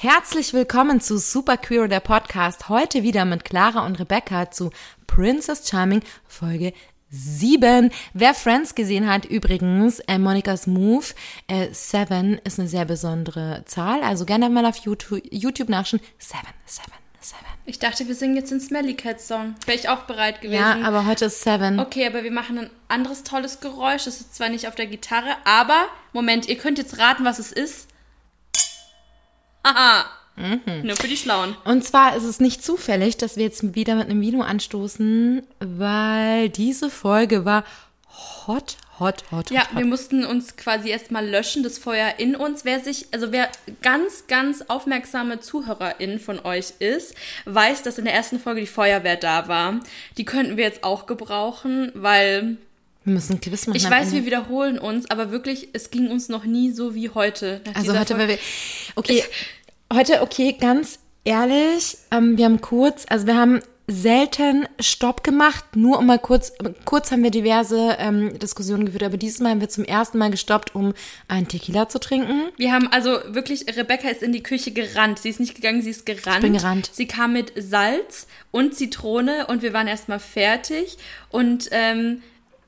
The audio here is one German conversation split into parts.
Herzlich willkommen zu Super Queer, der Podcast. Heute wieder mit Clara und Rebecca zu Princess Charming Folge 7. Wer Friends gesehen hat, übrigens, äh, Monikas Move, äh, 7 ist eine sehr besondere Zahl. Also gerne mal auf YouTube, YouTube nachschauen. 7, 7, 7. Ich dachte, wir singen jetzt den Smelly Cat Song. Wäre ich auch bereit gewesen. Ja, aber heute ist 7. Okay, aber wir machen ein anderes tolles Geräusch. Das ist zwar nicht auf der Gitarre, aber, Moment, ihr könnt jetzt raten, was es ist. Haha. Nur für die Schlauen. Und zwar ist es nicht zufällig, dass wir jetzt wieder mit einem Video anstoßen, weil diese Folge war hot, hot, hot, Ja, hot, wir hot. mussten uns quasi erstmal löschen, das Feuer in uns. Wer sich, also wer ganz, ganz aufmerksame Zuhörerin von euch ist, weiß, dass in der ersten Folge die Feuerwehr da war. Die könnten wir jetzt auch gebrauchen, weil Wir müssen ein Quiz machen. ich weiß, wir wiederholen uns, aber wirklich, es ging uns noch nie so wie heute. Also heute, weil wir, okay, heute, okay, ganz ehrlich, ähm, wir haben kurz, also wir haben selten Stopp gemacht, nur um mal kurz, kurz haben wir diverse ähm, Diskussionen geführt, aber dieses Mal haben wir zum ersten Mal gestoppt, um einen Tequila zu trinken. Wir haben also wirklich, Rebecca ist in die Küche gerannt. Sie ist nicht gegangen, sie ist gerannt. bin gerannt. Sie kam mit Salz und Zitrone und wir waren erstmal fertig. Und ähm,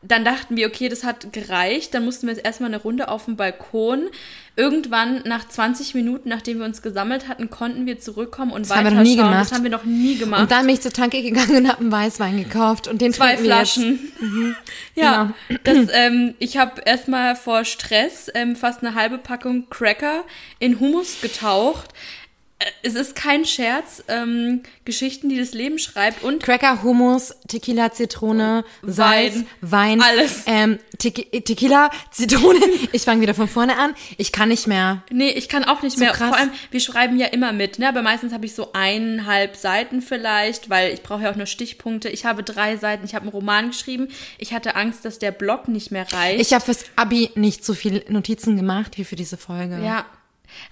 dann dachten wir, okay, das hat gereicht. Dann mussten wir jetzt erstmal eine Runde auf dem Balkon. Irgendwann, nach 20 Minuten, nachdem wir uns gesammelt hatten, konnten wir zurückkommen und Das haben wir noch nie weiterschauen. gemacht. Das haben wir noch nie gemacht. Und dann bin ich zur Tanke gegangen und habe einen Weißwein gekauft und den Zwei. Flaschen. Ja, das, ähm, ich habe erstmal vor Stress ähm, fast eine halbe Packung Cracker in Hummus getaucht. Äh, Es ist kein Scherz. Ähm, Geschichten, die das Leben schreibt und Cracker, Hummus, Tequila, Zitrone, Salz, Wein. Wein, Alles. Ähm, Tequi Tequila, Zitrone. Ich fange wieder von vorne an. Ich kann nicht mehr. nee, ich kann auch nicht So mehr. krass. Vor allem, wir schreiben ja immer mit, ne? Aber meistens habe ich so eineinhalb Seiten vielleicht, weil ich brauche ja auch nur Stichpunkte. Ich habe drei Seiten. Ich habe einen Roman geschrieben. Ich hatte Angst, dass der Blog nicht mehr reicht. Ich habe fürs Abi nicht so viel Notizen gemacht wie für diese Folge. Ja.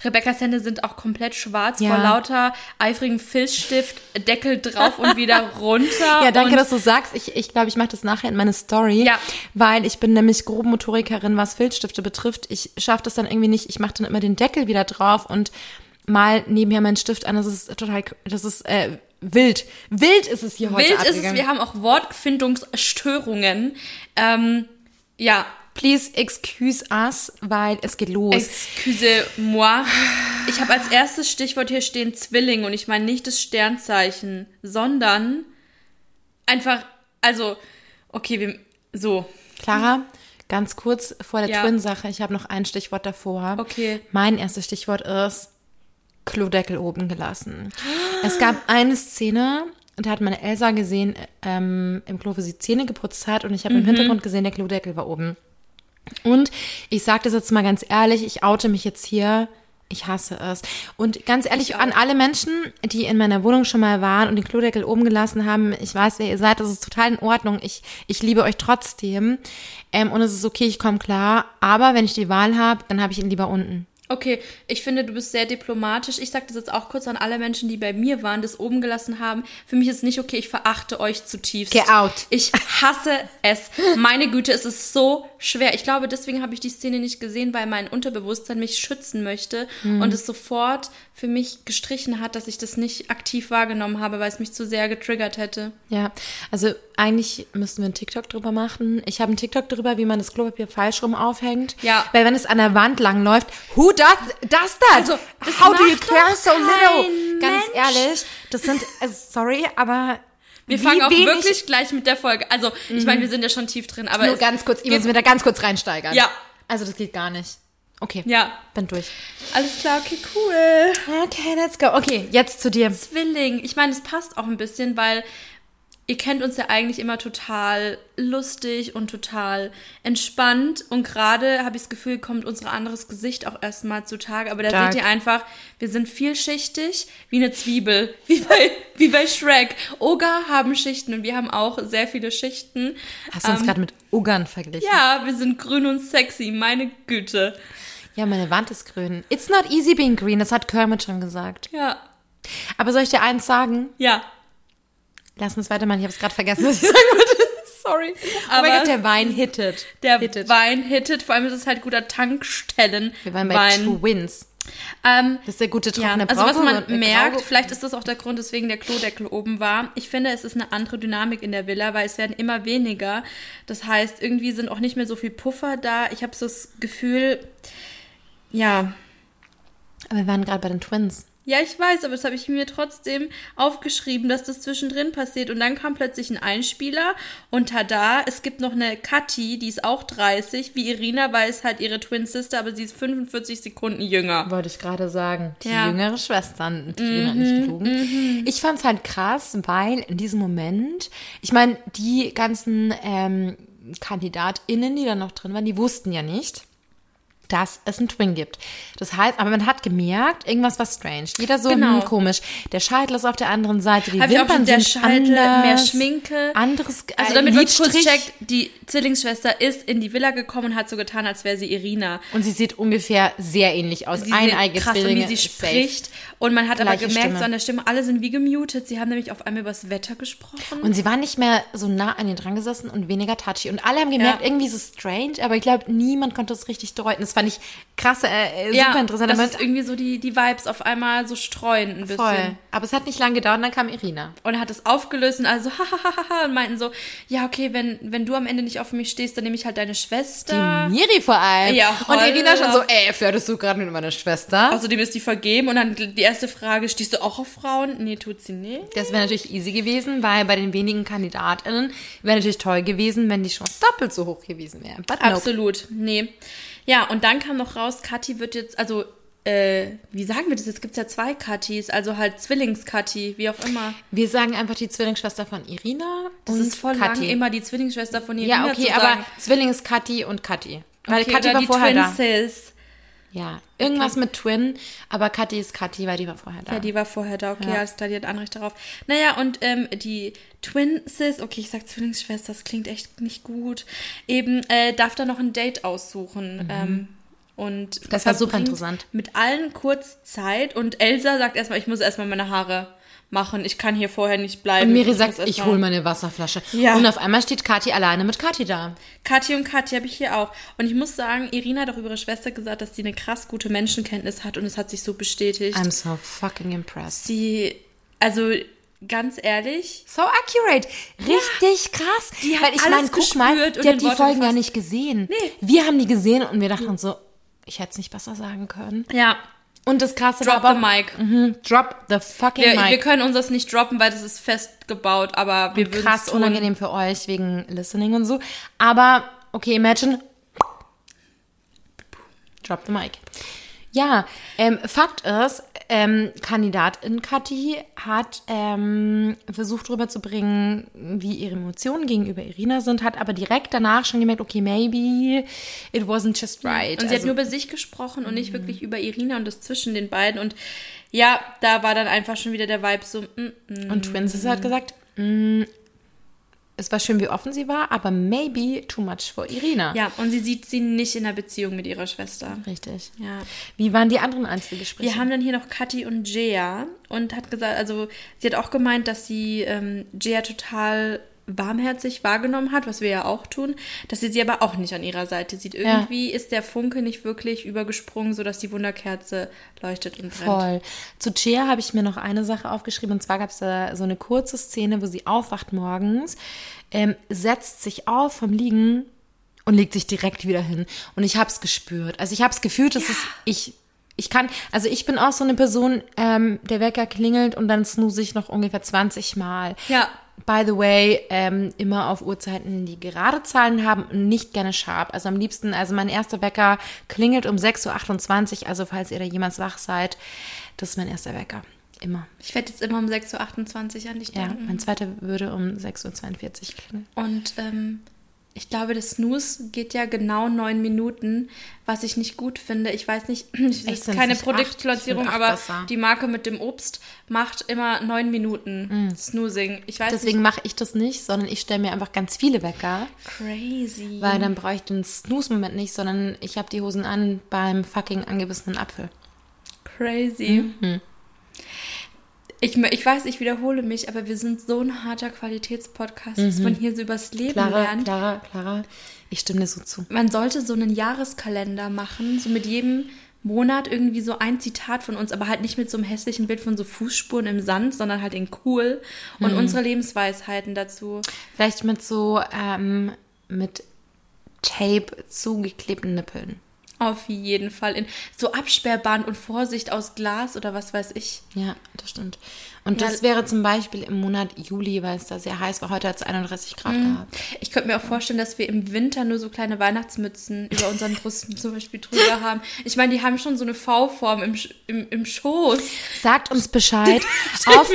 Rebecca's Hände sind auch komplett schwarz Ja. vor lauter eifrigen Filzstift, Deckel drauf und wieder runter. Ja, danke, dass du sagst. Ich glaube, ich, glaub, ich mache das nachher in meine Story. Ja. Weil ich bin nämlich Grobmotorikerin, was Filzstifte betrifft. Ich schaffe das dann irgendwie nicht. Ich mache dann immer den Deckel wieder drauf und mal nebenher meinen Stift an. Das ist total, das ist äh, wild. Wild ist es hier heute Wild ist es, abgegangen. wir haben auch Wortfindungsstörungen. Ähm, ja, Please excuse us, weil es geht los. excuse-moi. Ich habe als erstes Stichwort hier stehen Zwilling und ich meine nicht das Sternzeichen, sondern einfach, also, okay, wir, so. Clara, ganz kurz vor der Ja. Twin-Sache. Ich habe noch ein Stichwort davor. Okay. Mein erstes Stichwort ist Klodeckel oben gelassen. Es gab eine Szene, da hat meine Elsa gesehen ähm, im Klo, wo sie Zähne geputzt hat und ich habe Mhm. im Hintergrund gesehen, der Klodeckel war oben. Und ich sage das jetzt mal ganz ehrlich, ich oute mich jetzt hier. Ich hasse es. Und ganz ehrlich, an alle Menschen, die in meiner Wohnung schon mal waren und den Klodeckel oben gelassen haben, ich weiß, wer ihr seid, das ist total in Ordnung. Ich, ich liebe euch trotzdem. Ähm, und es ist okay, ich komme klar. Aber wenn ich die Wahl habe, dann habe ich ihn lieber unten. Okay, ich finde, du bist sehr diplomatisch. Ich sage das jetzt auch kurz an alle Menschen, die bei mir waren, das oben gelassen haben. Für mich ist es nicht okay, ich verachte euch zutiefst. Get out. Ich hasse es. Meine Güte, es ist so schwer. Ich glaube, deswegen habe ich die Szene nicht gesehen, weil mein Unterbewusstsein mich schützen möchte Mhm. und es sofort für mich gestrichen hat, dass ich das nicht aktiv wahrgenommen habe, weil es mich zu sehr getriggert hätte. Ja, also eigentlich müssten wir einen TikTok drüber machen. Ich habe einen TikTok drüber, wie man das Klopapier falsch rum aufhängt. Ja. Weil wenn es an der Wand lang läuft, who does, does that? Also, das How do you care so little? Ganz Mensch. ehrlich, das sind, also sorry, aber Wir wie fangen auch wenig- wirklich gleich mit der Folge. Also, ich meine, wir sind ja schon tief drin, aber Nur ganz kurz, ich geht- muss mir da ganz kurz reinsteigern. Ja. Also das geht gar nicht. Okay. Ja, Bin durch. alles klar, okay, cool. Okay, let's go. Okay, jetzt zu dir. Zwilling. Ich meine, es passt auch ein bisschen, weil ihr kennt uns ja eigentlich immer total lustig und total entspannt. Und gerade habe ich das Gefühl, kommt unser anderes Gesicht auch erstmal zutage. Aber da Stark. seht ihr einfach, wir sind vielschichtig wie eine Zwiebel. Wie bei, wie bei Shrek. Oger haben Schichten und wir haben auch sehr viele Schichten. Hast du uns Ähm, gerade mit Uggern verglichen? Ja, wir sind grün und sexy, meine Güte. Ja, meine Wand ist grün. It's not easy being green, das hat Kermit schon gesagt. Ja, Aber soll ich dir eins sagen? ja. Lass uns weitermachen. Ich habe es gerade vergessen, was ich sagen wollte. Sorry. oh mein Aber- Gott, der Wein hittet. Der hittet. Wein hittet, vor allem ist es halt guter Tankstellen. Wir waren bei Wein. Twins. Ähm, Das ist der gute ja, trockene also was Brauge- man merkt, Grau- vielleicht ist das auch der Grund, weswegen der Klodeckel oben war. Ich finde, es ist eine andere Dynamik in der Villa, weil es werden immer weniger. Das heißt, irgendwie sind auch nicht mehr so viel Puffer da. Ich habe so das Gefühl, ja, Aber wir waren gerade bei den Twins. ja, ich weiß, aber das habe ich mir trotzdem aufgeschrieben, dass das zwischendrin passiert. Und dann kam plötzlich ein Einspieler und tada, es gibt noch eine Kathi, die ist auch 30, wie Irina, weil es halt ihre Twin Sister, aber sie ist 45 Sekunden jünger. Wollte ich gerade sagen. Die Ja. jüngere Schwester. Die Lena hat nicht gelogen. Ich fand es halt krass, weil in diesem Moment, ich meine, die ganzen ähm, KandidatInnen, die da noch drin waren, die wussten ja nicht, dass es einen Twin gibt. Das heißt, aber man hat gemerkt, irgendwas war strange. Jeder so Genau. hm, komisch. Der Scheitel ist auf der anderen Seite, die Hab ich auch Wimpern schon, der sind Scheitel, anders, mehr Schminke. Anderes Also äh, damit man kurz checkt, die Zwillingsschwester ist in die Villa gekommen und hat so getan, als wäre sie Irina. Und sie sieht ungefähr sehr ähnlich aus. Eineige krass, und Zwillinge. wie sie safe. spricht. Und man hat aber Gleiche gemerkt, Stimme. so an der Stimme, alle sind wie gemutet. Sie haben nämlich auf einmal über das Wetter gesprochen. Und sie war nicht mehr so nah an ihr dran gesessen und weniger touchy. Und alle haben gemerkt, Ja. irgendwie ist es strange, aber ich glaube, niemand konnte es richtig deuten. Das fand ich krass, äh, äh, ja, super interessant. aber es irgendwie so die, die Vibes auf einmal so streuen ein bisschen. voll. Aber es hat nicht lange gedauert und dann kam Irina. Und hat es aufgelöst und also hahaha und meinten so, ja okay, wenn, wenn du am Ende nicht auf mich stehst, dann nehme ich halt deine Schwester. Die Miri vor allem. Ja, und Irina holla. schon so, ey, flirtest du gerade mit meiner Schwester? Außerdem ist die vergeben und dann die erste Frage, stehst du auch auf Frauen? Nee, tut sie nicht. Das wäre natürlich easy gewesen, weil bei den wenigen KandidatInnen wäre natürlich toll gewesen, wenn die Chance doppelt so hoch gewesen wäre. But nope. Absolut, nee. Ja, und dann kam noch raus, Kathi wird jetzt, also, äh, wie sagen wir das? Jetzt gibt es ja zwei Kathis, also halt Zwillings-Kathi, wie auch immer. Wir sagen einfach die Zwillingsschwester von Irina Das und ist voll Kathi. lang, immer die Zwillingsschwester von Irina Ja, okay, zu aber sagen. Zwillings-Kathi und Kathi. Weil okay, Kathi war die vorher Twin da. Sis. Ja, irgendwas mit Twin, aber Kathi ist Kathi, weil die war vorher da. Ja, die war vorher da, okay, Ja. alles klar, die hat Anrecht darauf. Naja, und ähm, die Twin Sis, okay, ich sag Zwillingsschwester, das klingt echt nicht gut, eben äh, darf da noch ein Date aussuchen. Ähm, und. Das war super interessant. Mit allen kurz Zeit und Elsa sagt erstmal, ich muss erstmal meine Haare machen, ich kann hier vorher nicht bleiben. und Miri muss sagt, ich hole meine Wasserflasche. Ja. Und auf einmal steht Kathi alleine mit Kathi da. Kathi und Kathi habe ich hier auch. Und ich muss sagen, Irina hat auch über ihre Schwester gesagt, dass sie eine krass gute Menschenkenntnis hat und es hat sich so bestätigt. I'm so fucking impressed. sie, also ganz ehrlich, So accurate. Richtig krass. Die hat Weil ich alles meine, guck mal, die hat die Worte Folgen ja gefasst. nicht gesehen. Nee. Wir haben die gesehen und wir dachten so, ich hätte es nicht besser sagen können. ja, Und das krasse drop war the aber, mic. Mhm, drop the fucking Wir, mic. wir können uns das nicht droppen, weil das ist festgebaut, aber wir würden krass unangenehm für euch wegen Listening und so. Aber, okay, imagine. Drop the mic. Ja, ähm, Fakt ist, ähm, Kandidatin Kathi hat ähm, versucht rüberzubringen, wie ihre Emotionen gegenüber Irina sind, hat aber direkt danach schon gemerkt, okay, maybe it wasn't just right. Und sie Also- hat nur über sich gesprochen und nicht wirklich über Irina und das zwischen den beiden. Und ja, da war dann einfach schon wieder der Vibe so, mm, mm. Und Twinsis hat gesagt, mm, es war schön, wie offen sie war, aber maybe too much for Irina. ja, und sie sieht sie nicht in einer Beziehung mit ihrer Schwester. Richtig. Ja. Wie waren die anderen Einzelgespräche? Wir haben dann hier noch Kathi und Jea und hat gesagt, also sie hat auch gemeint, dass sie ähm, Jea total warmherzig wahrgenommen hat, was wir ja auch tun, dass sie sie aber auch nicht an ihrer Seite sieht. Irgendwie ist der Funke nicht wirklich übergesprungen, sodass die Wunderkerze leuchtet und brennt. Voll. Zu Chia habe ich mir noch eine Sache aufgeschrieben. Und zwar gab es da so eine kurze Szene, wo sie aufwacht morgens, ähm, setzt sich auf vom Liegen und legt sich direkt wieder hin. Und ich habe es gespürt. Also ich habe es gefühlt, dass es ich ich kann, also ich bin auch so eine Person, ähm, der Wecker klingelt und dann snooze ich noch ungefähr 20 Mal. Ja. By the way, ähm, immer auf Uhrzeiten, die gerade Zahlen haben und nicht gerne sharp. Also am liebsten, also mein erster Wecker klingelt um 6.28 Uhr, also falls ihr da jemals wach seid, das ist mein erster Wecker. Immer. Ich werde jetzt immer um 6.28 Uhr an dich Ja, denken. mein zweiter würde um 6.42 Uhr klingeln. Und ähm, ich glaube, das Snooze geht ja genau neun Minuten, was ich nicht gut finde. Ich weiß nicht, es Echt, ist keine? Produktplatzierung, Ich aber besser. die Marke mit dem Obst macht immer neun Minuten Snoozing. Ich weiß Deswegen mache ich das nicht, sondern ich stelle mir einfach ganz viele Wecker. Crazy. weil dann brauche ich den Snooze-Moment nicht, sondern ich habe die Hosen an beim fucking angebissenen Apfel. Crazy. Mhm. Ich, ich weiß, ich wiederhole mich, aber wir sind so ein harter Qualitätspodcast, dass man hier so übers Leben Mhm. Clara, lernt. Clara, Clara, ich stimme dir so zu. Man sollte so einen Jahreskalender machen, so mit jedem Monat irgendwie so ein Zitat von uns, aber halt nicht mit so einem hässlichen Bild von so Fußspuren im Sand, sondern halt in cool und Mhm. unsere Lebensweisheiten dazu. Vielleicht mit so, ähm, mit Tape zugeklebten Nippeln. Auf jeden Fall in so Absperrband und Vorsicht aus Glas oder was weiß ich. Ja, das stimmt. Und Ja. das wäre zum Beispiel im Monat Juli, weil es da sehr heiß war. Heute hat es 31 Grad gehabt. Ich könnte mir auch vorstellen, dass wir im Winter nur so kleine Weihnachtsmützen über unseren Brüsten zum Beispiel drüber haben. Ich meine, die haben schon so eine V-Form im, im, im Schoß. Sagt uns Bescheid auf,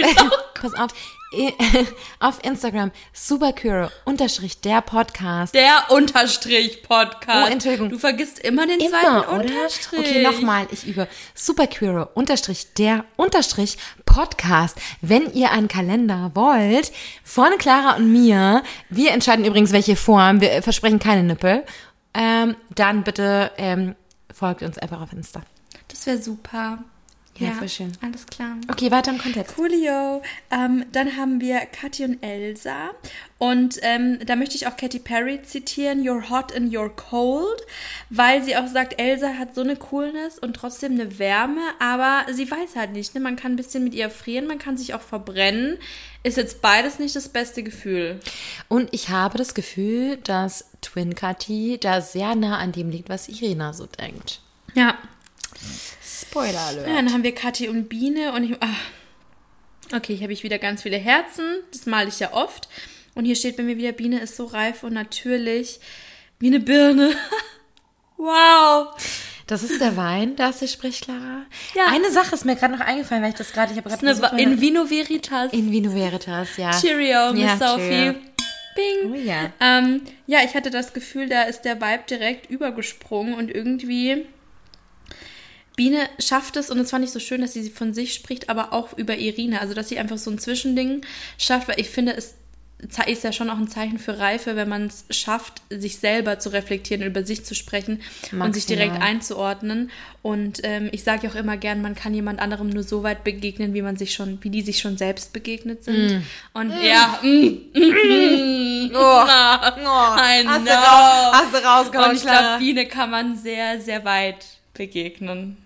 pass auf, auf Instagram supercuro unterstrich der Podcast. Der Unterstrich Podcast. Oh, Entschuldigung. Du vergisst immer den Immer, zweiten oder? Unterstrich. Okay, nochmal, ich übe. Superqueero unterstrich der unterstrich Podcast. Wenn ihr einen Kalender wollt, von Clara und mir, wir entscheiden übrigens, welche Form, wir versprechen keine Nippel, ähm, dann bitte ähm, folgt uns einfach auf Insta. Das wäre super. Ja, voll schön. Alles klar. Okay, weiter im Kontext. Coolio. Ähm, dann haben wir Kathi und Elsa. Und ähm, da möchte ich auch Katy Perry zitieren, You're hot and you're cold, weil sie auch sagt, Elsa hat so eine Coolness und trotzdem eine Wärme, aber sie weiß halt nicht, ne? man kann ein bisschen mit ihr frieren, man kann sich auch verbrennen. Ist jetzt beides nicht das beste Gefühl. Und ich habe das Gefühl, dass Twin Katy da sehr nah an dem liegt, was Irina so denkt. Ja. Spoiler Alert. Ja, dann haben wir Kathi und Biene und ich. Ach. Okay, hier habe ich wieder ganz viele Herzen. Das male ich ja oft. Und hier steht bei mir wieder, Biene ist so reif und natürlich wie eine Birne. wow. Das ist der Wein, da sie spricht, Clara. Ja. Eine Sache ist mir gerade noch eingefallen, weil ich das gerade, ich habe Das gerade in Vino Veritas. In Vino Veritas, ja. Cheerio, Miss Ja, Sophie. cheerio. Bing. Oh ja. Ähm, ja, ich hatte das Gefühl, da ist der Vibe direkt übergesprungen und irgendwie Biene schafft es und es fand ich so schön, dass sie von sich spricht, aber auch über Irina. Also, dass sie einfach so ein Zwischending schafft, weil ich finde, es ist ja schon auch ein Zeichen für Reife, wenn man es schafft, sich selber zu reflektieren, über sich zu sprechen und sich direkt Maximal. einzuordnen. Und ähm, ich sage ja auch immer gern, man kann jemand anderem nur so weit begegnen, wie man sich schon, wie die sich schon selbst begegnet sind. Und ja, mm, mm, mm, Oh, I hast, du know. raus, hast du rausgehauen, Und ich glaube, Biene kann man sehr, sehr weit begegnen.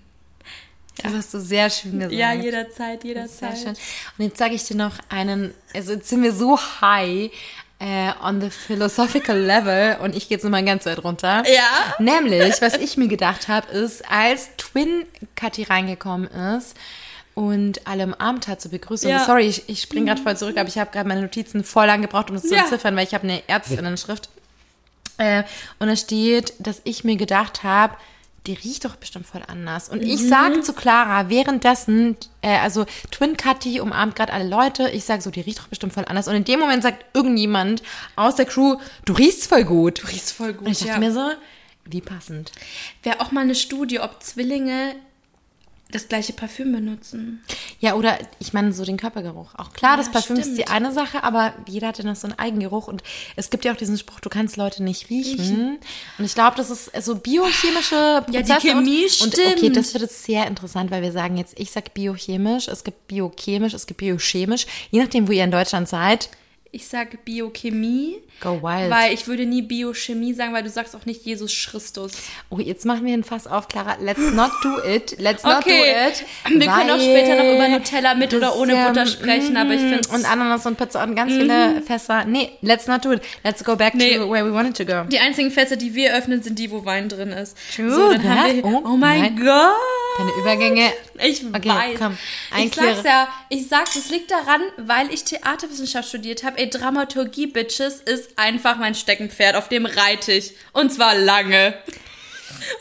Das hast du sehr schön gesagt. Ja, jederzeit, Sehr jederzeit. schön. Und jetzt sage ich dir noch einen, also jetzt sind wir so high äh, on the philosophical level und ich gehe jetzt nochmal ganz weit runter. Ja. Nämlich, was ich mir gedacht habe, ist, als Twin Katy reingekommen ist und alle umarmt hat zur Begrüßung. Ja. Sorry, ich, ich springe gerade voll zurück, aber ich habe gerade meine Notizen voll lang gebraucht, um das zu Ja. entziffern, weil ich habe eine Ärztinnenschrift. Äh, und da steht, dass ich mir gedacht habe, die riecht doch bestimmt voll anders. Und ich sag zu Clara währenddessen, äh, also Twin Cutty umarmt gerade alle Leute, ich sag so, die riecht doch bestimmt voll anders. Und in dem Moment sagt irgendjemand aus der Crew, du riechst voll gut. Du riechst voll gut, Und ich dachte ja. mir so, wie passend. Wäre auch mal eine Studie, ob Zwillinge das gleiche Parfüm benutzen. Ja, oder ich meine so den Körpergeruch. Auch klar, das Ja, Parfüm ist stimmt. die eine Sache, aber jeder hat ja noch so einen Eigengeruch und es gibt ja auch diesen Spruch, du kannst Leute nicht riechen. Und ich glaube, das ist so biochemische die Prozesse. Chemie und, und okay, stimmt. das wird jetzt sehr interessant, weil wir sagen jetzt, ich sag biochemisch, es gibt biochemisch, es gibt biochemisch, je nachdem, wo ihr in Deutschland seid. Ich sage Biochemie, Go wild. weil ich würde nie Biochemie sagen, weil du sagst auch nicht Jesus Christus. Oh, jetzt machen wir ein Fass auf, Clara. Let's not do it. Let's not do Okay. it. Wir können auch später noch über Nutella mit oder ohne Butter sprechen, aber ich mm, Mhm. Und Ananas und Pizza und ganz viele Fässer. Nee, let's not do it. Let's go back Nee. to where we wanted to go. Die einzigen Fässer, die wir öffnen, sind die, wo Wein drin ist. True so, dann haben wir, Oh oh, mein Gott. Deine Übergänge. Ich Okay, weiß. komm, ich sag's ja, ich sag's, es liegt daran, weil ich Theaterwissenschaft studiert habe. Ey, Dramaturgie, Bitches, ist einfach mein Steckenpferd, auf dem reite ich. Und zwar lange.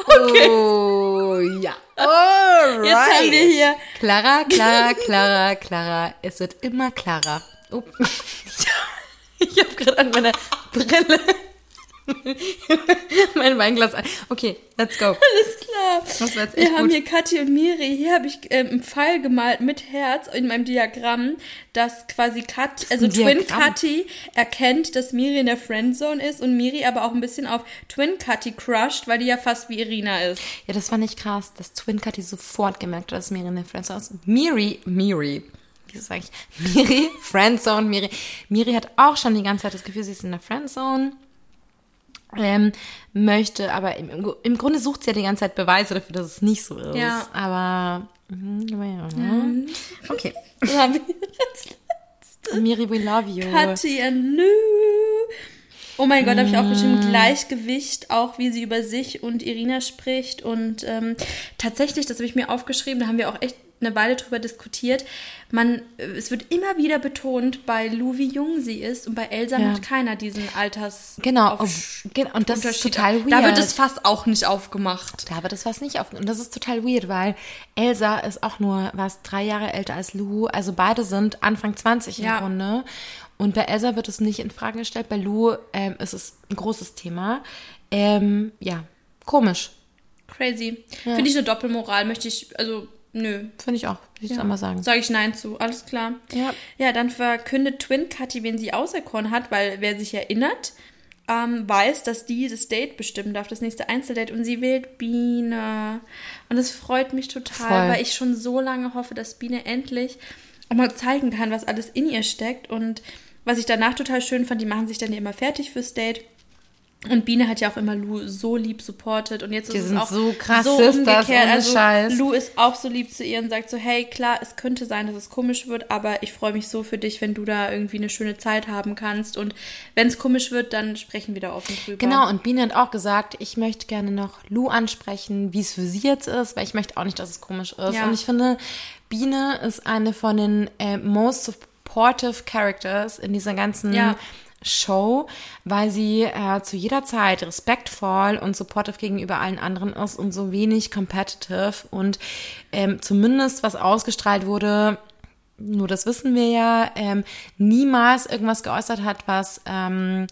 Oh, ja. Alright. Jetzt haben wir hier. Clara, Clara, Clara, Clara. Es wird immer klarer. Oh. Ich habe gerade an meiner Brille mein Weinglas an. Okay, let's go. Alles klar. Das war jetzt echt wir haben gut. hier Kathi und Miri. Hier habe ich ähm, einen Pfeil gemalt mit Herz in meinem Diagramm, dass quasi Kat, also ein Twin Diagramm. Kathi erkennt, dass Miri in der Friendzone ist und Miri aber auch ein bisschen auf Twin Kathi crushed, weil die ja fast wie Irina ist. Ja, das fand ich krass, dass Twin Cutty sofort gemerkt hat, dass Miri eine Friendzone ist. Miri, Miri, wie sage ich? Miri, Friendzone, Miri. Miri hat auch schon die ganze Zeit das Gefühl, sie ist in der Friendzone. Ähm, möchte, aber im, im Grunde sucht sie ja die ganze Zeit Beweise dafür, dass es nicht so ist. Ja. Aber, mhm, ja, mhm. okay. Miri, we love you. Katja, nö. Oh mein Gott, habe ich auch geschrieben, Mm. Gleichgewicht, auch wie sie über sich und Irina spricht. Und ähm, tatsächlich, das habe ich mir aufgeschrieben, da haben wir auch echt eine Weile drüber diskutiert. Man, äh, es wird immer wieder betont bei Lou, wie jung sie ist und bei Elsa Ja. macht keiner diesen Alters. Genau, und das ist total weird. Da wird das Fass auch nicht aufgemacht. Da wird das was nicht auf. Und das ist total weird, weil Elsa ist auch nur, was, drei Jahre älter als Lou. Also beide sind Anfang 20 Ja. im Grunde. Und bei Elsa wird es nicht in Frage gestellt. Bei Lou ähm, ist es ein großes Thema. Ähm, ja, komisch. Crazy. Finde ich eine Doppelmoral, möchte ich, also, nö. Finde ich auch, würde ich jetzt einmal sagen. Sage ich Nein zu, alles klar. Ja. Ja, dann verkündet Twin Cutty, wen sie auserkoren hat, weil wer sich erinnert, ähm, weiß, dass die das Date bestimmen darf, das nächste Einzeldate. Und sie wählt Biene. Und das freut mich total, Voll. weil ich schon so lange hoffe, dass Biene endlich auch mal zeigen kann, was alles in ihr steckt. Und was ich danach total schön fand, die machen sich dann ja immer fertig fürs Date. Und Biene hat ja auch immer Lou so lieb supportet und jetzt Die ist es sind auch so krass so umgekehrt. ohne Also Scheiß. Lou ist auch so lieb zu ihr und sagt so, hey, klar, es könnte sein, dass es komisch wird, aber ich freue mich so für dich, wenn du da irgendwie eine schöne Zeit haben kannst. Und wenn es komisch wird, dann sprechen wir da offen drüber. Genau, und Biene hat auch gesagt, ich möchte gerne noch Lou ansprechen, wie es für sie jetzt ist, weil ich möchte auch nicht, dass es komisch ist. Ja. Und ich finde, Biene ist eine von den äh, most supportive characters in dieser ganzen Ja. Show, weil sie äh, zu jeder Zeit respektvoll und supportive gegenüber allen anderen ist und so wenig competitive und ähm, zumindest was ausgestrahlt wurde, nur das wissen wir ja, ähm, niemals irgendwas geäußert hat, was ähm,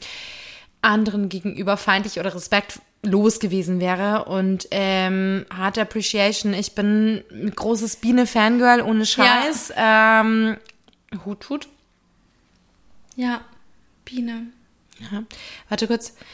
anderen gegenüber feindlich oder respektlos gewesen wäre. Und ähm, harte Appreciation. Ich bin ein großes Biene-Fangirl ohne Scheiß. Ähm, Hut, Hut. Ja, Biene. Ja. Warte kurz.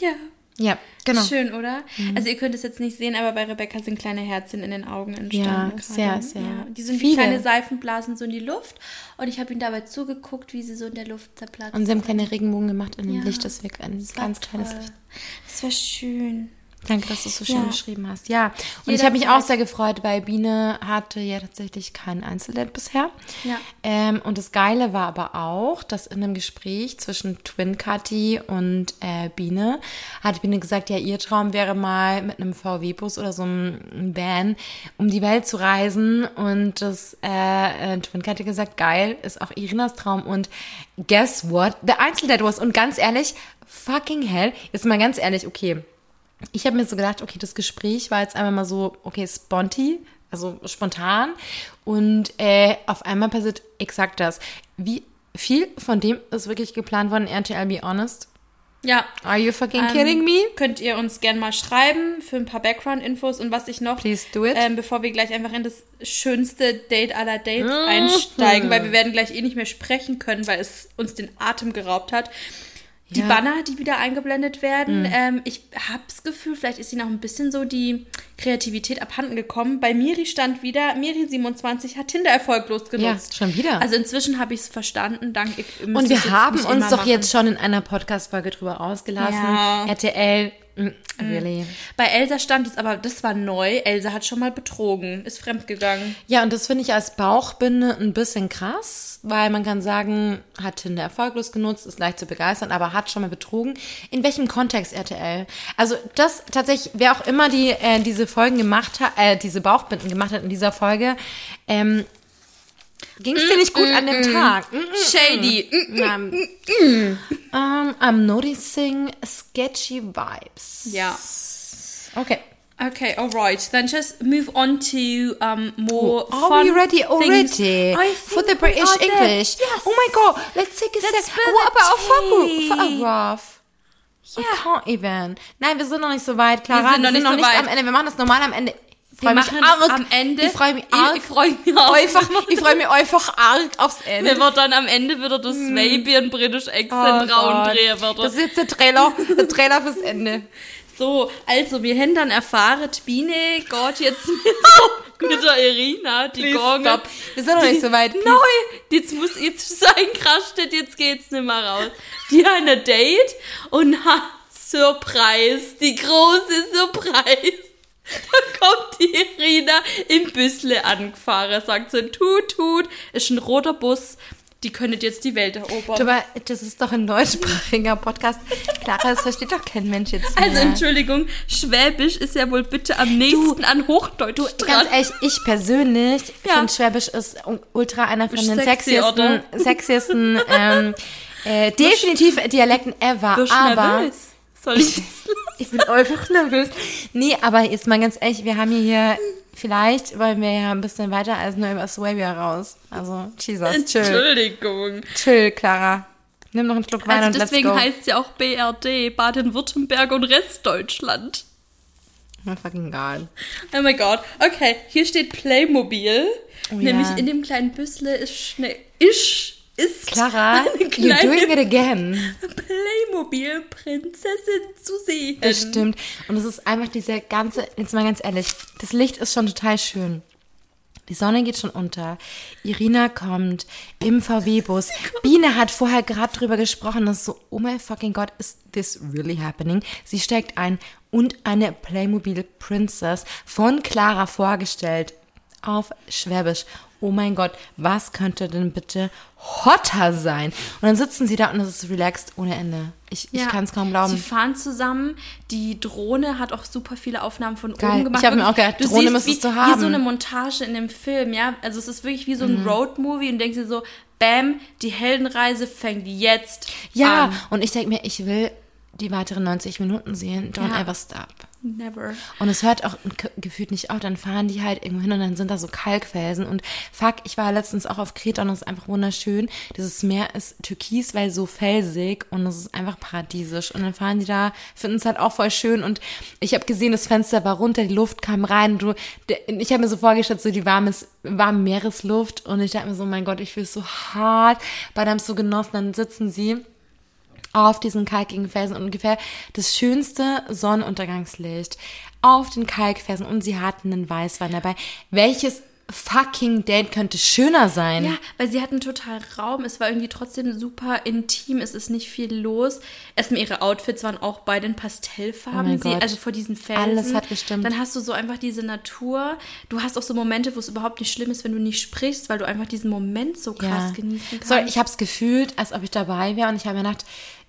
Ja. Ja, genau. Schön, oder? Also ihr könnt es jetzt nicht sehen, aber bei Rebecca sind kleine Herzchen in den Augen entstanden. Ja, gerade. sehr, sehr Ja, die sind viele. wie kleine Seifenblasen so in die Luft. Und ich habe ihnen dabei zugeguckt, wie sie so in der Luft zerplatzen. Und sie haben kleine Regenbogen gemacht in den Ja. Licht, das wirkt ein ganz kleines toll. Licht. Das war schön. Danke, dass du es so schön Ja. geschrieben hast. Ja, und ich habe mich auch sehr gefreut, weil Biene hatte ja tatsächlich kein Einzeldate bisher. Ja. Ähm, und das Geile war aber auch, dass in einem Gespräch zwischen Twin Cutty und äh, Biene hat Biene gesagt, ja, ihr Traum wäre mal mit einem VW-Bus oder so einem Van um die Welt zu reisen. Und das äh, äh, Twin Cutty gesagt, geil, ist auch Irinas Traum. Und guess what? Der Einzeldate was. Und ganz ehrlich, fucking hell, jetzt mal ganz ehrlich, okay. Ich habe mir so gedacht, okay, das Gespräch war jetzt einfach mal so, okay, sponti, also spontan. Und äh, auf einmal passiert exakt das. Wie viel von dem ist wirklich geplant worden, RTL Be Honest? Ja. Are you fucking Ähm, kidding me? Könnt ihr uns gerne mal schreiben für ein paar Background-Infos und was ich noch, Please do it. ähm, bevor wir gleich einfach in das schönste Date aller Dates Mhm. einsteigen, weil wir werden gleich eh nicht mehr sprechen können, weil es uns den Atem geraubt hat. Die Ja. Mhm. Banner, die wieder eingeblendet werden, ähm, ich habe das Gefühl, vielleicht ist ihnen auch ein bisschen so die Kreativität abhanden gekommen. Bei Miri stand wieder, Miri27 hat Tinder erfolglos Ja, genutzt. schon wieder. Also inzwischen habe ich es verstanden, dank müsst und wir haben uns doch machen. jetzt schon in einer Podcast-Folge drüber ausgelassen. Ja. RTL, really. Bei Elsa stand es aber, das war neu. Elsa hat schon mal betrogen, ist fremdgegangen. Ja, und das finde ich als Bauchbinde ein bisschen krass, weil man kann sagen, hat Tinder erfolglos genutzt, ist leicht zu begeistern, aber hat schon mal betrogen. In welchem Kontext RTL? Also das tatsächlich, wer auch immer die äh, diese Folgen gemacht hat, äh, diese Bauchbinden gemacht hat in dieser Folge, ähm, ging es dir nicht gut an dem Tag? Shady. Um, I'm noticing sketchy vibes. Ja. Okay. Okay, alright. Then just move on to um, more Oh, Are we ready already I for the British. English? Yes. Oh my god, let's take a Let's step. spill What about a tea. photograph? We can't even. Nein, wir sind noch nicht so weit, Clara. sind noch nicht so weit. am Ende. Wir machen das normal am Ende. Ich Wir mich arg. am Ende. Ich freue mich Ich- arg. ich freu mich auch. Einfach, ich freue mich einfach arg aufs Ende. Wer wird dann am Ende wieder das Swabian British Accent Oh raundrehen würde. Das ist jetzt der Trailer, der Trailer fürs Ende. So, also wir haben dann erfahren, Biene geht jetzt mit mit der Irina, die Gong. Wir sind noch nicht so weit. Nein, jetzt muss jetzt sein Kraschtet, jetzt geht's nicht mehr raus. Die haben ein Date und ha, Surprise, die große Surprise. Da kommt die Irina im Büssle angefahren, sagt so, tut, tut, ist ein roter Bus, die könntet jetzt die Welt erobern. Aber das ist doch ein deutschsprachiger Podcast. Clara, das versteht doch kein Mensch jetzt mehr. Also Entschuldigung, Schwäbisch ist ja wohl bitte am nächsten an Hochdeutsch Du, dran. ganz ehrlich, ich persönlich Ja. finde Schwäbisch ist ultra einer von Bist den sexy, sexiesten, sexiesten ähm, äh, definitiv Dialekten ever. Aber nervös. Soll ich ich bin einfach nervös. Nee, aber jetzt mal ganz ehrlich, wir haben hier vielleicht, wollen wir ja ein bisschen weiter als nur über Swabia raus. Also, Jesus, chill. Entschuldigung. Chill, Clara. Nimm noch einen Schluck Wein Also und deswegen heißt es ja auch BRD, Baden-Württemberg und Restdeutschland. Oh, fucking God. Oh mein Gott. Okay, hier steht Playmobil. Oh Nämlich ja. in dem kleinen Büssle ist schnell. Ist. Ist Clara, eine you're doing it again. Playmobil-Prinzessin zu sehen. Das stimmt. Und es ist einfach dieser ganze, jetzt mal ganz ehrlich, das Licht ist schon total schön. Die Sonne geht schon unter. Irina kommt im VW-Bus. Biene hat vorher gerade drüber gesprochen, dass so, oh my fucking God, is this really happening? Sie steigt ein und eine Playmobil Princess von Clara vorgestellt auf Schwäbisch. Oh mein Gott, was könnte denn bitte hotter sein? Und dann sitzen sie da und es ist relaxed ohne Ende. Ich, ich kann es kaum glauben. Sie fahren zusammen. Die Drohne hat auch super viele Aufnahmen von Geil. oben gemacht. Ich hab mir auch gedacht, du Drohne müsstest du haben. Mhm. Wie so eine Montage in dem Film, ja. Also es ist wirklich wie so ein Roadmovie und denkst dir so, bam, die Heldenreise fängt jetzt Ja, an. und ich denke mir, ich will die weiteren 90 Minuten sehen. Don't Ja. ever stop. Never. Und es hört auch ge- gefühlt nicht auf. Dann fahren die halt irgendwo hin und dann sind da so Kalkfelsen. Und fuck, ich war letztens auch auf Kreta und es ist einfach wunderschön. Dieses Meer ist türkis, weil so felsig und es ist einfach paradiesisch. Und dann fahren die da, finden es halt auch voll schön. Und ich habe gesehen, das Fenster war runter, die Luft kam rein. Und du, ich habe mir so vorgestellt, so die warmes, warme Meeresluft. Und ich dachte mir so, mein Gott, ich fühle es so hart. Beide haben es so genossen. Dann sitzen sie auf diesen kalkigen Felsen und ungefähr das schönste Sonnenuntergangslicht auf den Kalkfelsen und sie hatten einen Weißwein dabei. Welches fucking Date könnte schöner sein? Ja, weil sie hatten total Raum. Es war irgendwie trotzdem super intim. Es ist nicht viel los. Erstmal ihre Outfits waren auch bei den Pastellfarben. Oh sie, also vor diesen Felsen. Alles hat gestimmt. Dann hast du so einfach diese Natur. Du hast auch so Momente, wo es überhaupt nicht schlimm ist, wenn du nicht sprichst, weil du einfach diesen Moment so krass genießen kannst. So, ich habe es gefühlt, als ob ich dabei wäre und ich habe mir gedacht,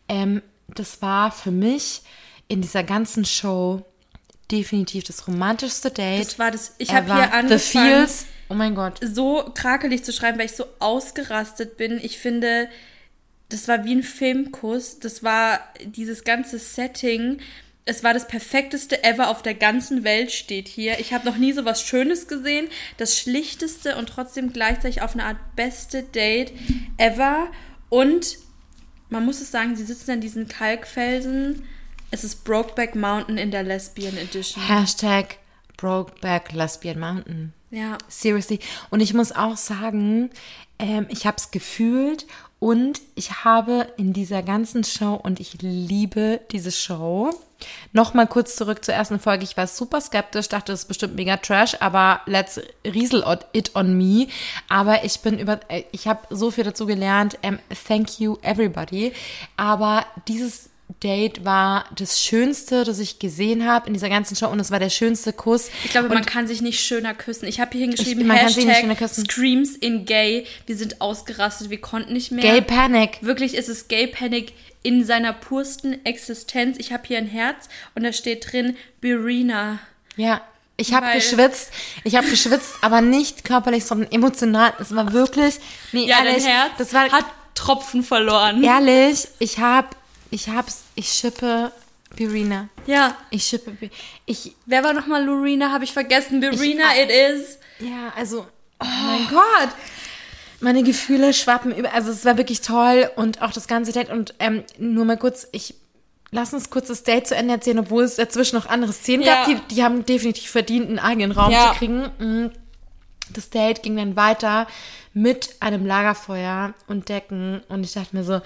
ähm, das war für mich in dieser ganzen Show definitiv das romantischste Date. Das war das. Ich habe hier The angefangen. Feels. Oh mein Gott. so krakelig zu schreiben, weil ich so ausgerastet bin. Ich finde, das war wie ein Filmkuss. Das war dieses ganze Setting. Es war das perfekteste ever auf der ganzen Welt steht hier. Ich habe noch nie so was Schönes gesehen. Das schlichteste und trotzdem gleichzeitig auf eine Art beste Date ever. Und man muss es sagen, sie sitzen an diesen Kalkfelsen. Es ist Brokeback Mountain in der Lesbian Edition. Hashtag Brokeback Lesbian Mountain. Ja. Seriously. Und ich muss auch sagen, ähm, ich habe es gefühlt und ich habe in dieser ganzen Show und ich liebe diese Show. Nochmal kurz zurück zur ersten Folge. Ich war super skeptisch, dachte, das ist bestimmt mega trash, aber let's riesel it on me. Aber ich bin über, äh, ich habe so viel dazu gelernt. Ähm, thank you everybody. Aber dieses Date war das Schönste, das ich gesehen habe in dieser ganzen Show und es war der schönste Kuss. Ich glaube, man kann sich nicht schöner küssen. Ich habe hier hingeschrieben, Ich- man kann sich nicht schöner Hashtag küssen. Screams in Gay. Wir sind ausgerastet, wir konnten nicht mehr. Gay Panic. Wirklich ist es Gay Panic in seiner pursten Existenz. Ich habe hier ein Herz und da steht drin Birina. Ja, ich habe geschwitzt. Ich habe geschwitzt, aber nicht körperlich, sondern emotional. Es war wirklich, nee, Ja, ehrlich, dein Herz das war hat Tropfen verloren. ehrlich. Ich hab, ich hab's, ich schippe Birina. Ja. Ich schippe, ich, Wer war nochmal Lorena? Habe ich vergessen. Birina, it is. ja, also, oh mein Gott. Meine Gefühle schwappen über, also es war wirklich toll und auch das ganze Date und ähm, nur mal kurz, ich lass uns kurz das Date zu Ende erzählen, obwohl es dazwischen noch andere Szenen Ja. gab, die, die haben definitiv verdient, einen eigenen Raum Ja. zu kriegen. Mm. Das Date ging dann weiter mit einem Lagerfeuer und Decken und ich dachte mir so,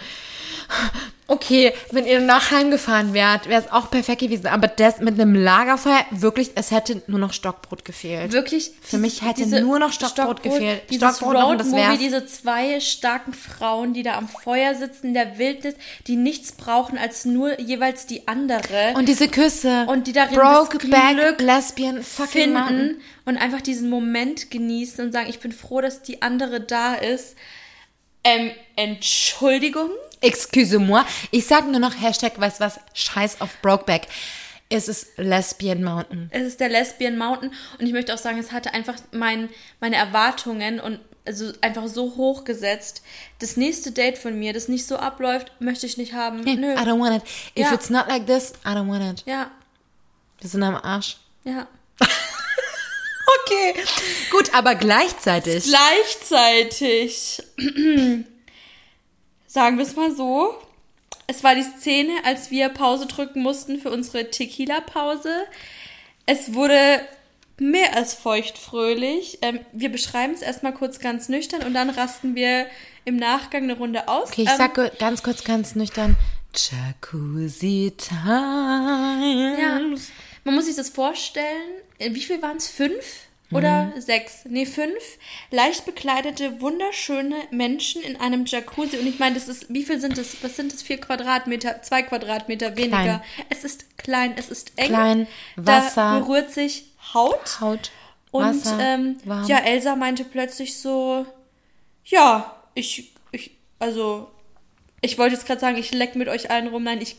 Okay, wenn ihr nach heimgefahren wärt, wäre es auch perfekt gewesen. Aber das mit einem Lagerfeuer, wirklich, es hätte nur noch Stockbrot gefehlt. Wirklich. Für mich hätte nur noch Stockbrot gefehlt. Dieses Stockbrot und das wär's. diese zwei starken Frauen, die da am Feuer sitzen in der Wildnis, die nichts brauchen als nur jeweils die andere. Und diese Küsse. Und die darin Broke das back, Glück lesbian, fucking finden und einfach diesen Moment genießen und sagen, ich bin froh, dass die andere da ist. Ähm, Entschuldigung? Excuse-moi. Ich sag nur noch Hashtag, weißt was, scheiß auf Brokeback. Es ist Lesbian Mountain. Es ist der Lesbian Mountain und ich möchte auch sagen, es hatte einfach mein, meine Erwartungen und also einfach so hoch gesetzt. Das nächste Date von mir, das nicht so abläuft, möchte ich nicht haben. Nö. I don't want it. If Ja. it's not like this, I don't want it. Ja, Wir sind am Arsch. ja. Okay. Gut, aber gleichzeitig. Gleichzeitig, sagen wir es mal so, es war die Szene, als wir Pause drücken mussten für unsere Tequila-Pause. Es wurde mehr als feuchtfröhlich. Ähm, wir beschreiben es erstmal kurz ganz nüchtern und dann rasten wir im Nachgang eine Runde aus. Okay, ich Ähm, sag ganz kurz, ganz nüchtern. Jacuzzi Time. Ja, man muss sich das vorstellen. Äh, Wie viel waren es? Fünf oder Mhm. sechs? Nee, fünf. Leicht bekleidete, wunderschöne Menschen in einem Jacuzzi. Und ich meine, das ist, wie viel sind das? Was sind das? Vier Quadratmeter, zwei Quadratmeter weniger. Klein. Es ist klein, es ist eng. Klein, Da Wasser. berührt sich Haut. Haut. Und Wasser, ähm, warm. ja, Elsa meinte plötzlich so, ja, ich, ich, also, ich wollte jetzt gerade sagen, ich leck mit euch allen rum. Nein, ich,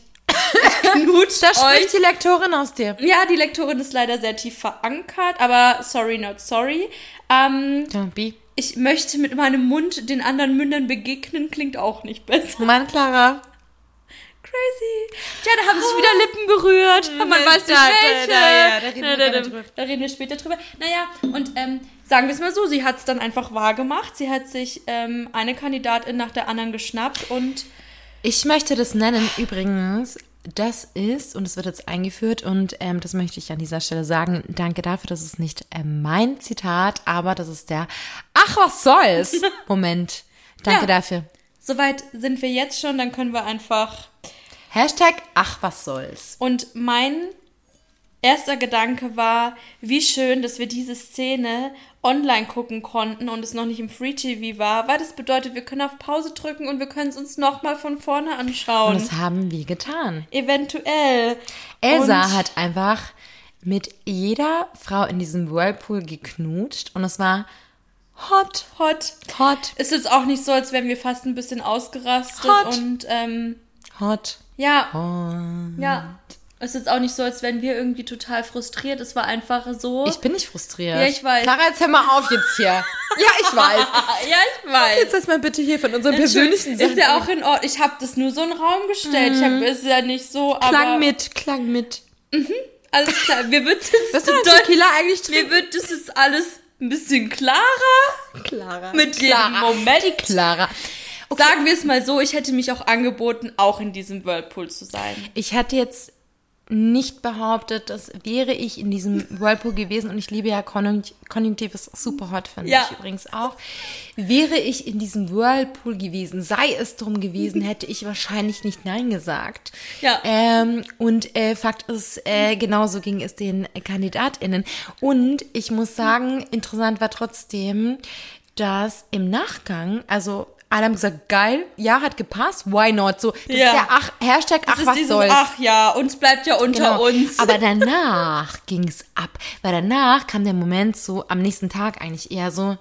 ich knutsch Da spricht die Lektorin aus dir. Ja, die Lektorin ist leider sehr tief verankert, aber sorry, not sorry. Ähm, Don't be. ich möchte mit meinem Mund den anderen Mündern begegnen, klingt auch nicht besser. Mann, Clara. Crazy. Tja, da haben sich wieder Lippen berührt. Man weiß nicht da, welche. da, ja, da reden wir Da, gerne da, drüber. da reden wir später drüber. Naja, und ähm, sagen wir es mal so, sie hat es dann einfach wahr gemacht. Sie hat sich ähm, eine Kandidatin nach der anderen geschnappt und Ich möchte das nennen übrigens. Das ist, und es wird jetzt eingeführt, und ähm, das möchte ich an dieser Stelle sagen, danke dafür, das ist nicht ähm, mein Zitat, aber das ist der Ach, was soll's? Moment. Danke Ja. dafür. soweit sind wir jetzt schon, dann können wir einfach Hashtag Ach, was soll's? Und mein erster Gedanke war, wie schön, dass wir diese Szene online gucken konnten und es noch nicht im Free TV war, weil das bedeutet, wir können auf Pause drücken und wir können es uns nochmal von vorne Und anschauen. das haben wir getan. Eventuell. Elsa Und- hat einfach mit jeder Frau in diesem Whirlpool geknutscht und es war hot, Hot. hot, Ist jetzt auch nicht so, als wären wir fast ein bisschen ausgerastet Hot. und ähm, hot, ja, hot. ja. Es ist jetzt auch nicht so, als wären wir irgendwie total frustriert. Es war einfach so. Ich bin nicht frustriert. Ja, ich weiß. Clara, jetzt hör mal auf jetzt hier. ja, ich weiß. ja, ich weiß. Jetzt lass mal bitte hier von unseren persönlichen Ist ja auch in Ordnung. Ich habe das nur so in den Raum gestellt. Ich habe es ja nicht so, aber Klang mit, klang mit. alles klar. Mir wird Was es du Tequila eigentlich mir wird das jetzt alles ein bisschen klarer Clara. mit jedem Moment. Clara. Sagen wir es mal so, ich hätte mich auch angeboten, auch in diesem Whirlpool zu sein. Ich hatte jetzt nicht behauptet, dass wäre ich in diesem Whirlpool gewesen und ich liebe ja Konjunkt Konjunktives super hot, finde Ja. ich übrigens auch. Wäre ich in diesem Whirlpool gewesen, sei es drum gewesen, hätte ich wahrscheinlich nicht Nein gesagt. Ja. Ähm, und äh, Fakt ist, äh, genauso ging es den KandidatInnen. Und ich muss sagen, interessant war trotzdem, dass im Nachgang, also alle haben gesagt, geil, ja, hat gepasst, why not? So, das Ja. ist der Ach, Hashtag Ach, was dieses, soll's. ach ja, uns bleibt ja unter Genau. uns. Aber danach ging's ab. Weil danach kam der Moment so, am nächsten Tag eigentlich eher so,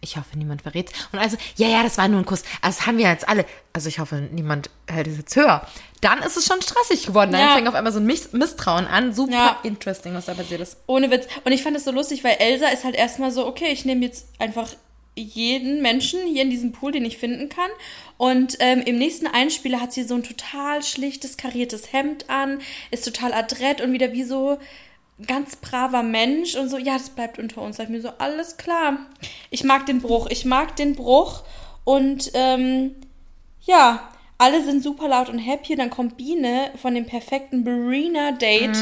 ich hoffe, niemand verrät's. Und also, ja, ja, das war nur ein Kuss. Also, das haben wir jetzt alle. Also, ich hoffe, niemand hält es jetzt höher. Dann ist es schon stressig geworden. Dann Ja. fängt auf einmal so ein Mis Misstrauen an. Super Ja. interesting, was da passiert ist. Ohne Witz. Und ich fand das so lustig, weil Elsa ist halt erstmal so, okay, ich nehme jetzt einfach jeden Menschen hier in diesem Pool, den ich finden kann. Und ähm, im nächsten Einspieler hat sie so ein total schlichtes, kariertes Hemd an, ist total adrett und wieder wie so ganz braver Mensch und so, ja, das bleibt unter uns. Sag ich mir so, alles klar. Ich mag den Bruch, ich mag den Bruch und ähm, ja, alle sind super laut und happy. Dann kommt Biene von dem perfekten Barina-Date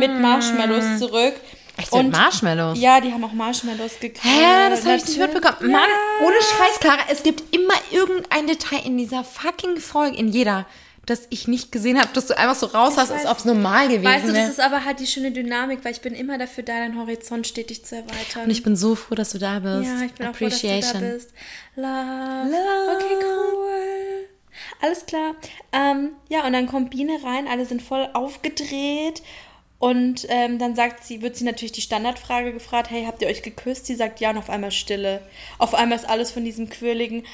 mit Marshmallows zurück. Echt mit Marshmallows? Ja, die haben auch Marshmallows gekriegt. Hä, das habe ich nicht mitbekommen. Ja. Mann, ohne Scheiß, Clara, es gibt immer irgendein Detail in dieser fucking Folge, in jeder. dass ich nicht gesehen habe, dass du einfach so raus hast, als ob es normal gewesen Weißt du, wäre. das ist aber halt die schöne Dynamik, weil ich bin immer dafür da, deinen Horizont stetig zu erweitern. Und ich bin so froh, dass du da bist. ja, ich bin auch froh, dass du da Appreciation. bist. Love. Love. Okay, cool. Alles klar. Ähm, ja, und dann kommt Biene rein, alle sind voll aufgedreht. Und ähm, dann sagt sie, wird sie natürlich die Standardfrage gefragt, hey, habt ihr euch geküsst? Sie sagt ja und auf einmal Stille. Auf einmal ist alles von diesem quirligen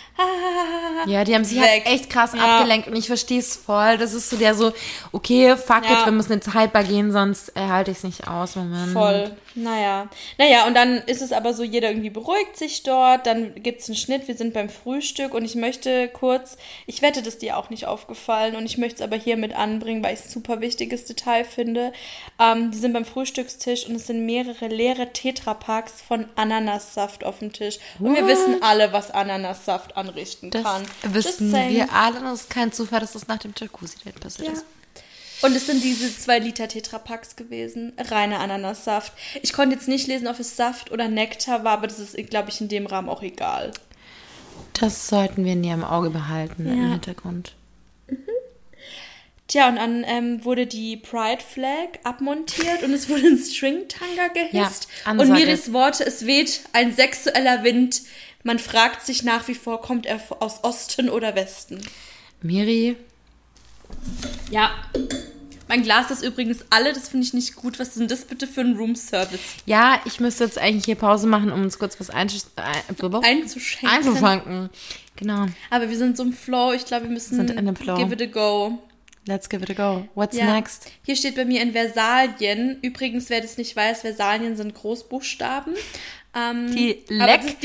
Ja, die haben sich halt echt krass Ja. abgelenkt und ich verstehe es voll. Das ist so der so, okay, fuck Ja. it, wir müssen jetzt haltbar gehen, sonst äh, halte ich es nicht aus. Moment. Voll. Naja. Naja, und dann ist es aber so, jeder irgendwie beruhigt sich dort. Dann gibt es einen Schnitt. Wir sind beim Frühstück und ich möchte kurz, ich wette, das ist dir auch nicht aufgefallen und ich möchte es aber hier mit anbringen, weil ich es ein super wichtiges Detail finde. Ähm, die sind beim Frühstückstisch und es sind mehrere leere Tetrapacks von Ananassaft auf dem Tisch. Und wir What? wissen alle, was Ananassaft anrichten Das kann. wissen wir alle. und es ist kein Zufall, dass das nach dem Jacuzzi-Date passiert Ja. ist. Und es sind diese zwei Liter Tetrapacks gewesen. Reiner Ananassaft. Ich konnte jetzt nicht lesen, ob es Saft oder Nektar war, aber das ist, glaube ich, in dem Rahmen auch egal. Das sollten wir näher im Auge behalten im Ja. Hintergrund. Tja, und dann ähm, wurde die Pride Flag abmontiert und es wurde ein String-Tanga gehisst. Ja, und. Miris Worte, es weht ein sexueller Wind. Man fragt sich nach wie vor, kommt er aus Osten oder Westen? Miri, Ja. Mein Glas ist übrigens alle, das finde ich nicht gut. Was ist denn das bitte für ein Room-Service? ja, ich müsste jetzt eigentlich hier Pause machen, um uns kurz was einzusch äh, Einzuschenken. einzuschwanken. Genau. Aber wir sind so im Flow. Ich glaube, wir müssen Sind in dem Flow. give it a go. Let's give it a go. What's Ja. next? Hier steht bei mir in Versalien. Übrigens, wer das nicht weiß, Versalien sind Großbuchstaben. Ähm, Die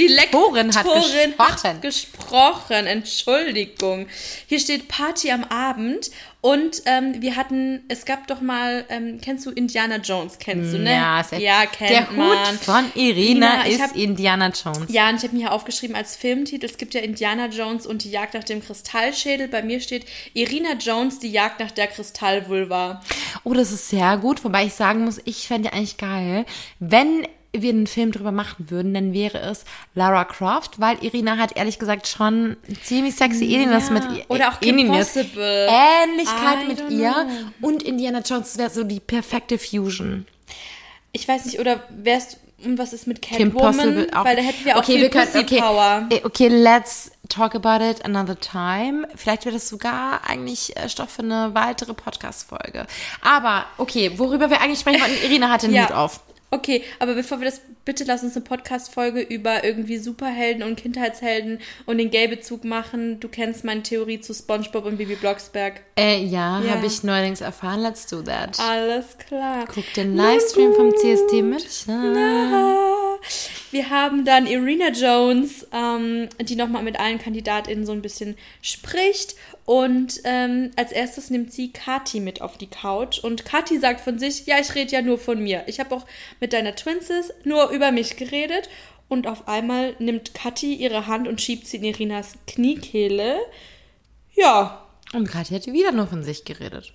Lektorin hat gesprochen. hat gesprochen. Entschuldigung. Hier steht Party am Abend und ähm, wir hatten, es gab doch mal, ähm, kennst du Indiana Jones? Kennst du, ne? Ja, sehr- ja kennt Der Hut man. von Irina Irina, ist hab- Indiana Jones. Ja, und ich habe mir hier aufgeschrieben als Filmtitel, es gibt ja Indiana Jones und die Jagd nach dem Kristallschädel. Bei mir steht Irina Jones, die Jagd nach der Kristallvulva. Oh, das ist sehr gut. Wobei ich sagen muss, ich fände ja eigentlich geil, wenn wir einen Film drüber machen würden, dann wäre es Lara Croft, weil Irina hat ehrlich gesagt schon ziemlich sexy Ähnliches mit ihr. Oder auch Kim Ähnliches. Possible. Ähnlichkeit I mit ihr. know. Und Indiana Jones wäre so die perfekte Fusion. Ich weiß nicht, oder wärst und was ist mit Kim Catwoman? Possible auch. Weil da hätten wir auch okay, viel wir können, okay, Power. eh, okay, let's talk about it another time. Vielleicht wäre das sogar eigentlich äh, Stoff für eine weitere Podcast-Folge. Aber, okay, worüber wir eigentlich sprechen wollten, Irina hat den Ja. Hut auf. Okay, aber bevor wir das, bitte lass uns eine Podcast-Folge über irgendwie Superhelden und Kindheitshelden und den Gay-Bezug machen. Du kennst meine Theorie zu Spongebob und Bibi Blocksberg. Äh, ja, Ja. habe ich neuerdings erfahren. Let's do that. Alles klar. Guck den Livestream vom CSD mit. Ah. Wir haben dann Irina Jones, ähm, die nochmal mit allen KandidatInnen so ein bisschen spricht. Und ähm, als erstes nimmt sie Kati mit auf die Couch. Und Kati sagt von sich, ja, ich rede ja nur von mir. Ich habe auch mit deiner Twinses nur über mich geredet. Und auf einmal nimmt Kathi ihre Hand und schiebt sie in Irinas Kniekehle. Ja. Und Kathi hat wieder nur von sich geredet.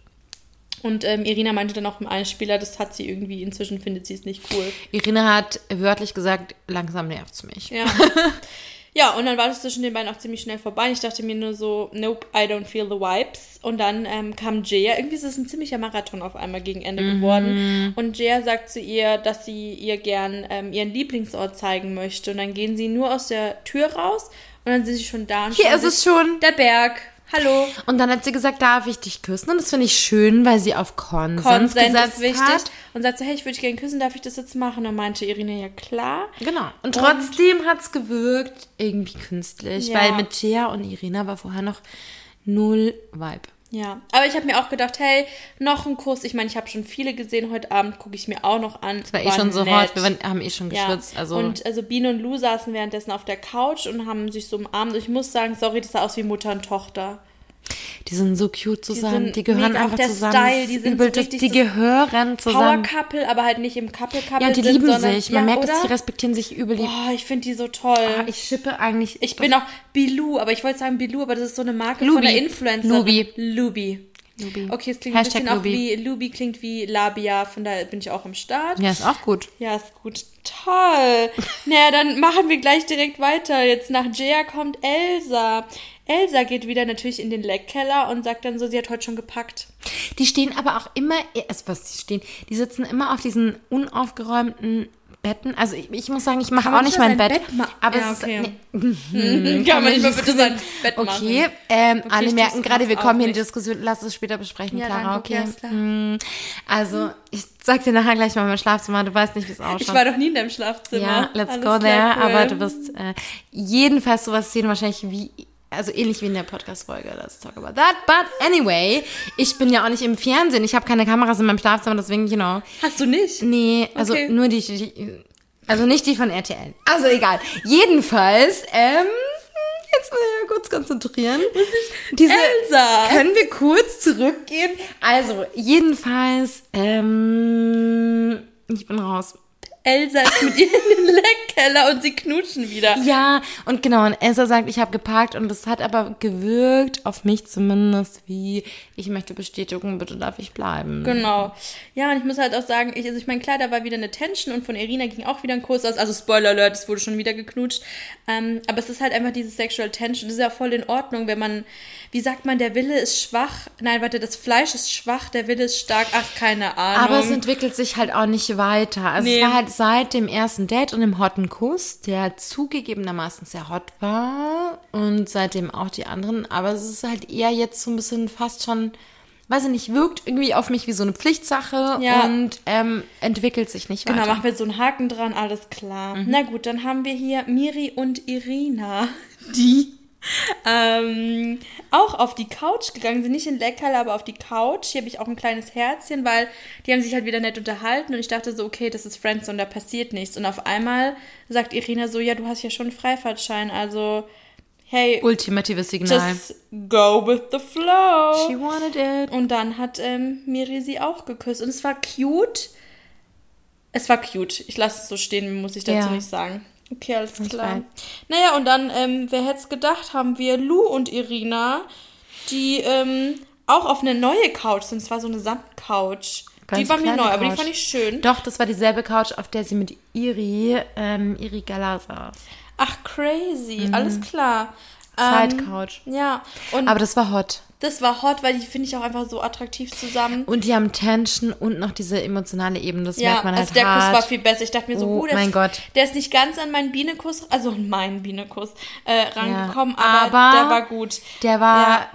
Und ähm, Irina meinte dann auch im Einspieler, das hat sie irgendwie, inzwischen findet sie es nicht cool. Irina hat wörtlich gesagt, langsam nervt's mich. Ja. ja, und dann war das zwischen den beiden auch ziemlich schnell vorbei. Ich dachte mir nur so, nope, I don't feel the vibes. Und dann ähm, kam Jaya. Irgendwie ist es ein ziemlicher Marathon auf einmal gegen Ende Mhm. geworden. Und Jaya sagt zu ihr, dass sie ihr gern ähm, ihren Lieblingsort zeigen möchte. Und dann gehen sie nur aus der Tür raus und dann sind sie schon da. Und Hier ist es schon. Der Berg. Hallo. Und dann hat sie gesagt, darf ich dich küssen? Und das finde ich schön, weil sie auf Konsens, Konsent gesetzt ist wichtig. hat. Und sagt so, hey, ich würde dich gerne küssen, darf ich das jetzt machen? Und meinte Irina, ja klar. Genau. Und trotzdem hat's gewirkt, irgendwie künstlich, Ja. weil mit Jia und Irina war vorher noch null Vibe. Ja, aber ich habe mir auch gedacht, hey, noch ein Kuss. Ich meine, ich habe schon viele gesehen heute Abend, gucke ich mir auch noch an. Das war eh schon so nett. hot, wir waren, haben eh schon Ja. geschwitzt. Also Und also Biene und Lou saßen währenddessen auf der Couch und haben sich so umarmt. Ich muss sagen, sorry, das sah aus wie Mutter und Tochter. Die sind so cute zusammen. sind Die, gehören einfach der zusammen. Style, die sind übel, so richtig die gehören zusammen. Power Couple, aber halt nicht im Couple Couple. Ja, die sind, lieben sondern, sich. Man ja, merkt, oder? dass die respektieren sich übel. Boah, ich finde die so toll. Ah, ich schippe eigentlich. ich bin auch Bilou, aber ich wollte sagen Bilou, aber das ist so eine Marke Lubi. von der Influencerin. Lubi. Lubi. Lubi. Okay, es klingt Hashtag ein bisschen Lubi. auch wie, Lubi klingt wie Labia, von daher bin ich auch im Start. Ja, ist auch gut. Ja, ist gut. Toll. naja, dann machen wir gleich direkt weiter. Jetzt nach Jaya kommt Elsa. Elsa geht wieder natürlich in den Leckkeller und sagt dann so, sie hat heute schon gepackt. Die stehen aber auch immer, also was die stehen, die sitzen immer auf diesen unaufgeräumten Betten. Also ich, ich muss sagen, ich mache auch nicht mein Bett, Bett aber Ja, es okay. ist, nee, Kann man nicht mal bitte sein Bett machen. Okay, ähm, Okay, alle merken gerade, wir kommen hier in die. Diskussion, lass es später besprechen, Ja, Clara, okay? klar. Mm, Also, ich sag dir nachher gleich mal mein Schlafzimmer, du weißt nicht, wie es ausschaut. Ich war doch nie in deinem Schlafzimmer. Ja, let's Alles go there. cool. Aber du wirst äh, jedenfalls sowas sehen, wahrscheinlich wie, also ähnlich wie in der Podcast-Folge. Let's talk about that. But anyway, ich bin ja auch nicht im Fernsehen. Ich habe keine Kameras in meinem Schlafzimmer, deswegen, you know. Hast du nicht? Nee, also Okay. nur die, die, also nicht die von RTL. Also egal. Jedenfalls, ähm, jetzt mal kurz konzentrieren. Diese, Elsa! Können wir kurz zurückgehen? Also, jedenfalls, ähm, ich bin raus. Elsa ist mit ihr in den Leckkeller und sie knutschen wieder. Ja, und genau, und Elsa sagt, ich habe geparkt und es hat aber gewirkt, auf mich zumindest, wie, ich möchte Bestätigung, bitte darf ich bleiben. Genau. Ja, und ich muss halt auch sagen, ich, also ich meine, klar, da war wieder eine Tension und von Irina ging auch wieder ein Kurs aus. Also Spoiler Alert, es wurde schon wieder geknutscht. Ähm, aber es ist halt einfach diese Sexual Tension. Das ist ja voll in Ordnung, wenn man, wie sagt man, der Wille ist schwach. Nein, warte, das Fleisch ist schwach, der Wille ist stark. Ach, keine Ahnung. Aber es entwickelt sich halt auch nicht weiter. Also Nee. es war halt seit dem ersten Date und dem hotten Kuss, der zugegebenermaßen sehr hot war und seitdem auch die anderen. Aber es ist halt eher jetzt so ein bisschen fast schon, weiß ich nicht, wirkt irgendwie auf mich wie so eine Pflichtsache Ja. und ähm, entwickelt sich nicht Genau, weiter. machen wir so einen Haken dran, alles klar. Na gut, dann haben wir hier Miri und Irina, die ähm, auch auf die Couch gegangen sind. Nicht in Leckerl, aber auf die Couch. Hier habe ich auch ein kleines Herzchen, weil die haben sich halt wieder nett unterhalten und ich dachte so, okay, das ist Friends und da passiert nichts. Und auf einmal sagt Irina so, ja, du hast ja schon einen Freifahrtschein, also hey, Ultimatives Signal. just go with the flow. She wanted it. Und dann hat ähm, Miri sie auch geküsst. Und es war cute. Es war cute. Ich lasse es so stehen, muss ich dazu Ja. nicht sagen. Okay, alles klar. weiß. Naja, und dann, ähm, wer hätte es gedacht, haben wir Lou und Irina, die ähm, auch auf eine neue Couch sind. Es war so eine Samtcouch. Die war mir neu, aber die Couch. fand ich schön. Doch, das war dieselbe Couch, auf der sie mit Iri, ähm, Iri Gala saß. Ach, crazy. Alles klar. Side Ähm, Couch. Ja, und Aber das war hot. Das war hot, weil die finde ich auch einfach so attraktiv zusammen. Und die haben Tension und noch diese emotionale Ebene. Das Ja, merkt man halt also der hart. Kuss war viel besser. Ich dachte mir so, Oh uh, der, mein ist, Gott. der ist nicht ganz an meinen Bienenkuss, also an meinen Bienenkuss, äh, rangekommen, Ja, aber, aber der war gut. Der war Ja.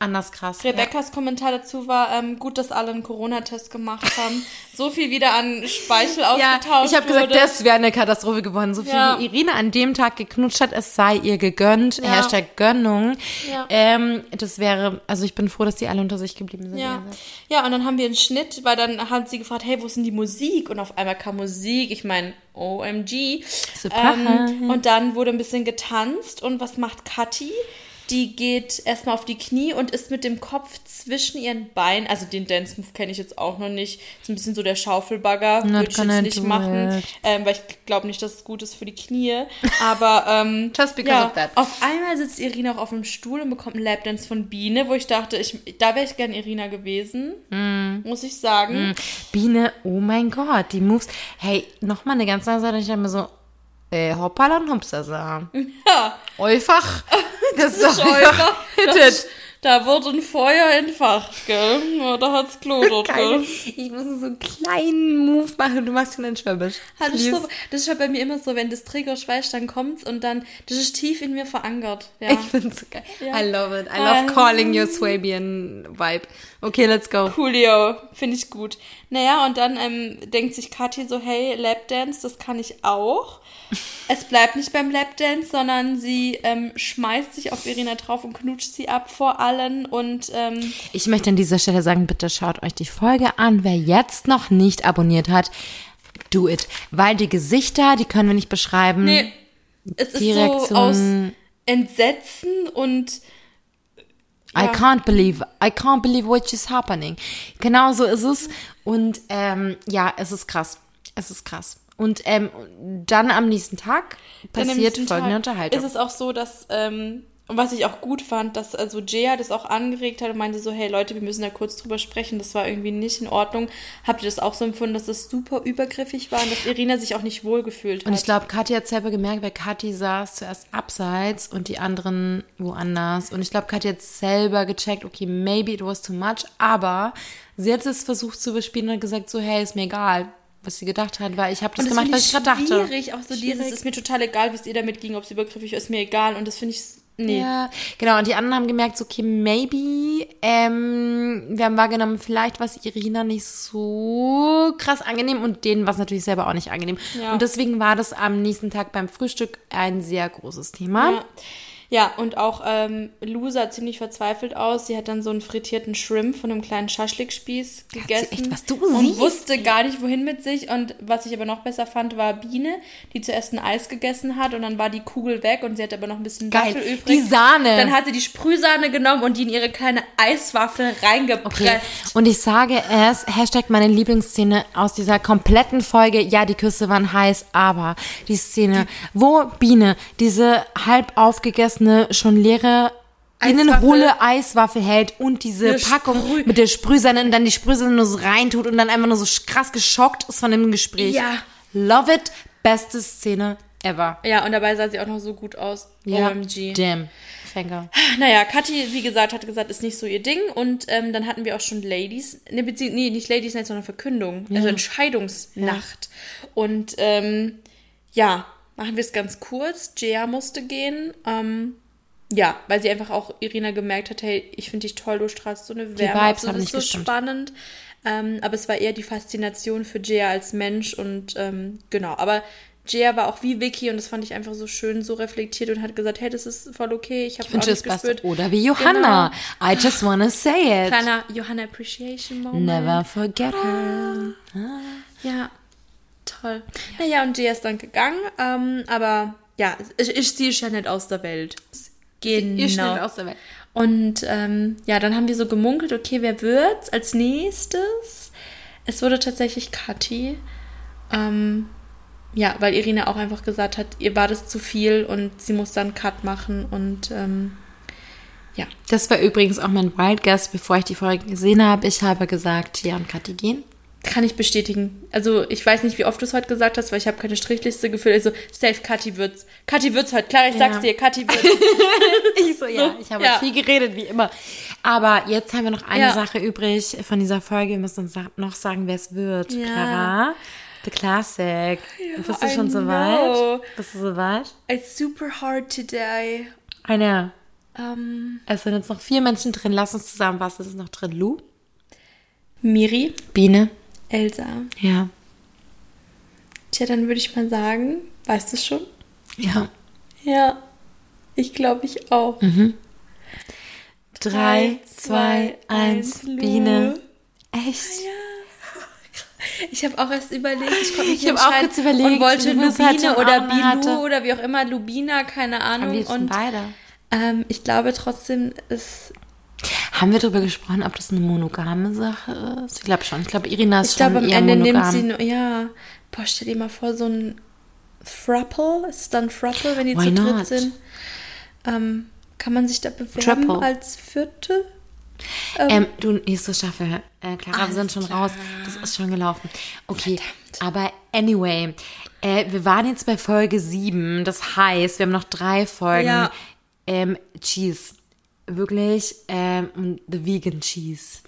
Anders krass. Rebecca's Kommentar dazu war, ähm, gut, dass alle einen Corona-Test gemacht haben. so viel wieder an Speichel Ja, ja ausgetauscht ich habe gesagt, das wäre eine Katastrophe geworden. So viel Ja. wie Irina an dem Tag geknutscht hat, es sei ihr gegönnt. Ja. Hashtag Gönnung. Ja. Ähm, das wäre, also ich bin froh, dass die alle unter sich geblieben sind. Ja. ja, und dann haben wir einen Schnitt, weil dann haben sie gefragt, hey, wo ist denn die Musik? Und auf einmal kam Musik. Ich meine, OMG. Ähm, und dann wurde ein bisschen getanzt. Und was macht Kathi? Die geht erstmal auf die Knie und ist mit dem Kopf zwischen ihren Beinen. Also den Dance Move kenne ich jetzt auch noch nicht. Ist ein bisschen so der Schaufelbagger. Würde ich jetzt nicht machen, ähm, weil ich glaube nicht, dass es gut ist für die Knie. Aber ähm, Just because ja, of that. auf einmal sitzt Irina auch auf dem Stuhl und bekommt einen Lapdance von Biene, wo ich dachte, ich, da wäre ich gern Irina gewesen, Mm. muss ich sagen. Biene, oh mein Gott, die Moves. Hey, nochmal eine ganz andere Seite. Ich dachte mir so, äh, hoppala und hupsasa. Ja, Einfach. Das ist doch Scheuer. einfach it. da wurde ein Feuer entfacht, gell? Ja, da hat's Klo dort, gell? ich muss so einen kleinen Move machen. Du machst schon einen Schwäbisch. Halt, das, ist Please. so, das ist halt bei mir immer so, wenn das Trigger schweißt, dann kommt's und dann, das ist tief in mir verankert. Ja. Ich find's so geil. Ja. I love it. I love Ähm. calling your Swabian vibe. Okay, let's go. Coolio, finde ich gut. Naja, und dann ähm, denkt sich Kathi so, hey, Lapdance, das kann ich auch. Es bleibt nicht beim Lapdance, sondern sie ähm, schmeißt sich auf Irina drauf und knutscht sie ab vor allen und ähm, Ich möchte an dieser Stelle sagen, bitte schaut euch die Folge an. Wer jetzt noch nicht abonniert hat, do it. Weil die Gesichter, die können wir nicht beschreiben. nee, es ist so aus Entsetzen und I Ja. can't believe, I can't believe what is happening. Genau so ist es. Und ähm, ja, es ist krass. Es ist krass. Und ähm, dann am nächsten Tag passiert nächsten folgende Tag Unterhaltung. Ist es auch so, dass ähm, Und was ich auch gut fand, dass also Jaya das auch angeregt hat und meinte so, hey Leute, wir müssen da kurz drüber sprechen. Das war irgendwie nicht in Ordnung. Habt ihr das auch so empfunden, dass das super übergriffig war und dass Irina sich auch nicht wohlgefühlt hat? Und ich glaube, Kathi hat selber gemerkt, weil Kathi saß zuerst abseits und die anderen woanders. Und ich glaube, Kathi hat selber gecheckt, okay, maybe it was too much, aber sie hat es versucht zu überspielen und gesagt so, hey, ist mir egal, was sie gedacht hat, weil ich habe das Und gemacht, was ich gerade dachte. Schwierig, auch so dieses, ist mir total egal, wie es ihr damit ging, ob es übergriffig ist, ist mir egal. Und das finde ich, nee. Ja, genau. Und die anderen haben gemerkt, so, okay, maybe, ähm, wir haben wahrgenommen, vielleicht war es Irina nicht so krass angenehm und denen war es natürlich selber auch nicht angenehm. Ja. Und deswegen war das am nächsten Tag beim Frühstück ein sehr großes Thema. Ja. Ja, und auch ähm, Lou sah ziemlich verzweifelt aus. Sie hat dann so einen frittierten Shrimp von einem kleinen Schaschlikspieß gegessen. echt, was du und siehst? wusste gar nicht, wohin mit sich. Und was ich aber noch besser fand, war Biene, die zuerst ein Eis gegessen hat und dann war die Kugel weg und sie hat aber noch ein bisschen Geil. Waffel übrig. Die Sahne. Dann hat sie die Sprühsahne genommen und die in ihre kleine Eiswaffel reingepresst. Okay. Und ich sage es, Hashtag meine Lieblingsszene aus dieser kompletten Folge. Ja, die Küsse waren heiß, aber die Szene, wo Biene diese halb aufgegessene, schon leere innenhohle Eiswaffel hält und diese Eine Packung Sprüh- mit der Sprühsahne und dann die Sprühsahne nur so reintut und dann einfach nur so krass geschockt ist von dem Gespräch. Ja. Love it. Beste Szene ever. Ja, und dabei sah sie auch noch so gut aus. OMG. Damn. Finger. Naja, Kathi, wie gesagt, hat gesagt, ist nicht so ihr Ding. Und ähm, dann hatten wir auch schon Ladies, ne, bezieh- nee, nicht Ladies Night, sondern Verkündung, also Entscheidungsnacht. Und ähm, ja, machen wir es ganz kurz. Jaya musste gehen. Ähm, ja, weil sie einfach auch Irina gemerkt hat, hey, ich finde dich toll, du strahlst so eine Wärme. Vibes aus, haben das nicht ist so gestimmt. spannend. Ähm, aber es war eher die Faszination für Jaya als Mensch und ähm, genau. Aber Jaya war auch wie Vicky und das fand ich einfach so schön, so reflektiert und hat gesagt, hey, das ist voll okay, ich habe auch nicht gespürt. Oder wie Johanna. I just wanna say it. Kleiner Johanna Appreciation Moment. Never forget her. Ja, toll. Naja, und Jaya ist dann gegangen, ähm, aber ja, ich, ich, sie ist ja nicht aus der Welt. Genau. Ihr Schnitt aus der Welt. Und ähm, ja, dann haben wir so gemunkelt, okay, wer wird's als nächstes? Es wurde tatsächlich Kathi. Ähm, ja, weil Irina auch einfach gesagt hat, ihr war das zu viel und sie muss dann Cut machen und ähm, ja. Das war übrigens auch mein Wild Guess, bevor ich die Folge gesehen habe. Ich habe gesagt, ja und Kathi gehen. Kann ich bestätigen. Also ich weiß nicht, wie oft du es heute gesagt hast, weil ich habe keine Strichliste gefühlt. Also safe, Kathi wird's. Kathi wird's heute. Klar, ich sag's Ja. dir, Kathi wird's. Ich so, ja, ich habe ja. viel geredet, wie immer. Aber jetzt haben wir noch eine Ja. Sache übrig von dieser Folge. Wir müssen uns noch sagen, wer es wird. Ja. Clara, the Classic. Bist du I schon so know. weit? Bist du so weit? It's super hard today. Eine. Ähm, Es sind jetzt noch vier Menschen drin. Lass uns zusammenfassen. Es ist noch drin. Lou, Miri, Biene. Elsa. Ja. Tja, dann würde ich mal sagen, weißt du schon? Ja. Ja, ich glaube ich auch. Drei, zwei, eins. Biene. Echt? Ich habe auch erst überlegt, ich konnte mich Ich hab auch entscheiden kurz überlegt, und wollte es Lubine oder Bilou hatte. oder wie auch immer, Lubina, keine Am Ahnung. liebsten Und beide. ähm, ich glaube trotzdem, es Haben wir darüber gesprochen, ob das eine monogame Sache ist? Ich glaube schon. Ich glaube, Irina ist Ich glaube, schon am eher Ende monogam. nimmt sie nur, ja. Boah, stell dir mal vor, so ein Thruple. Ist es dann Thruple, wenn die Why zu dritt not? sind? Ähm, kann man sich da bewerben Triple. als Vierte? Ähm, du, nächste Staffel. Äh, Clara, wir sind schon klar. raus. Das ist schon gelaufen. Okay, aber anyway. Äh, wir waren jetzt bei Folge 7. Das heißt, wir haben noch drei Folgen. Ja. Ähm, Cheese. Wirklich, ähm, the vegan Cheese.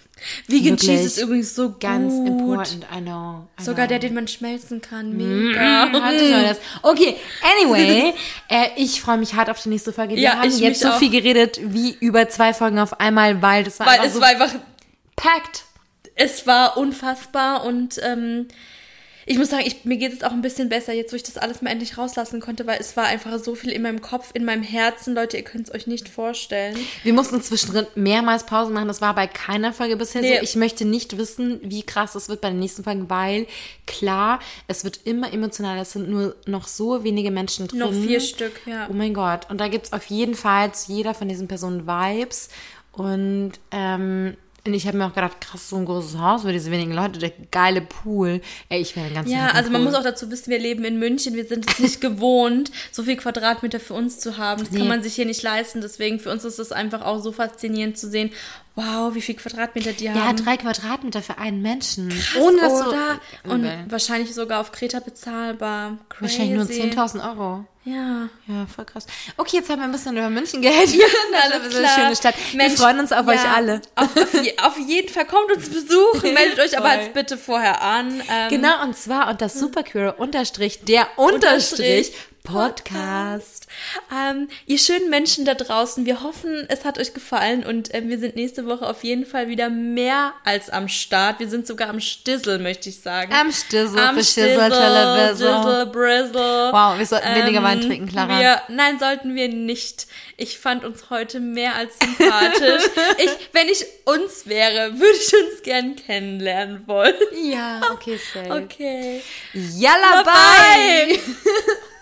Vegan Wirklich Cheese ist übrigens so Ganz gut. important, I know. I Sogar know. der, den man schmelzen kann. Mega. Hatte schon das. Okay, anyway, äh, ich freue mich hart auf die nächste Folge. Wir Ja, haben ich jetzt so auch. viel geredet wie über zwei Folgen auf einmal, weil das war Weil einfach es so war einfach, packed. es war unfassbar und ähm, ich muss sagen, ich, mir geht es auch ein bisschen besser, jetzt wo ich das alles mal endlich rauslassen konnte, weil es war einfach so viel in meinem Kopf, in meinem Herzen. Leute, ihr könnt es euch nicht vorstellen. Wir mussten zwischendrin mehrmals Pause machen. Das war bei keiner Folge bisher Nee. so. Ich möchte nicht wissen, wie krass es wird bei den nächsten Folgen, weil klar, es wird immer emotionaler. Es sind nur noch so wenige Menschen drin. Noch vier Stück, ja. Oh mein Gott. Und da gibt es auf jeden Fall zu jeder von diesen Personen Vibes. Und ähm, Und ich habe mir auch gedacht, krass, so ein großes Haus für diese wenigen Leute, der geile Pool. Ey, ich wäre den ganzen Ja, also man Pool. muss auch dazu wissen, wir leben in München, wir sind es nicht gewohnt, so viel Quadratmeter für uns zu haben. Das Nee. kann man sich hier nicht leisten. Deswegen für uns ist es einfach auch so faszinierend zu sehen, wow, wie viel Quadratmeter die Ja, haben. drei Quadratmeter für einen Menschen. Krass, Ohne dass oder? du, Und wahrscheinlich sogar auf Kreta bezahlbar. Crazy. Wahrscheinlich nur 10.000 Euro. Ja. Ja, voll krass. Okay, jetzt haben wir ein bisschen über München geredet. Ja, Alles das ist eine klar. schöne Stadt. Mensch, wir freuen uns auf ja, euch alle. Auf, auf, je, auf jeden Fall kommt uns besuchen. Meldet euch aber als bitte vorher an. Ähm, Genau, und zwar unter Superqueer unterstrich der Unterstrich Podcast. Ähm, ihr schönen Menschen da draußen, wir hoffen, es hat euch gefallen und ähm, wir sind nächste Woche auf jeden Fall wieder mehr als am Start. Wir sind sogar am Stissel, möchte ich sagen. Am Stissel, am Stissel. Dizzle, Brizzle. Wow, wir sollten weniger Wein trinken, Clara. Wir, nein, sollten wir nicht. Ich fand uns heute mehr als sympathisch. ich, wenn ich uns wäre, würde ich uns gern kennenlernen wollen. Ja, okay, safe. Okay. Yalla, bye. Bye.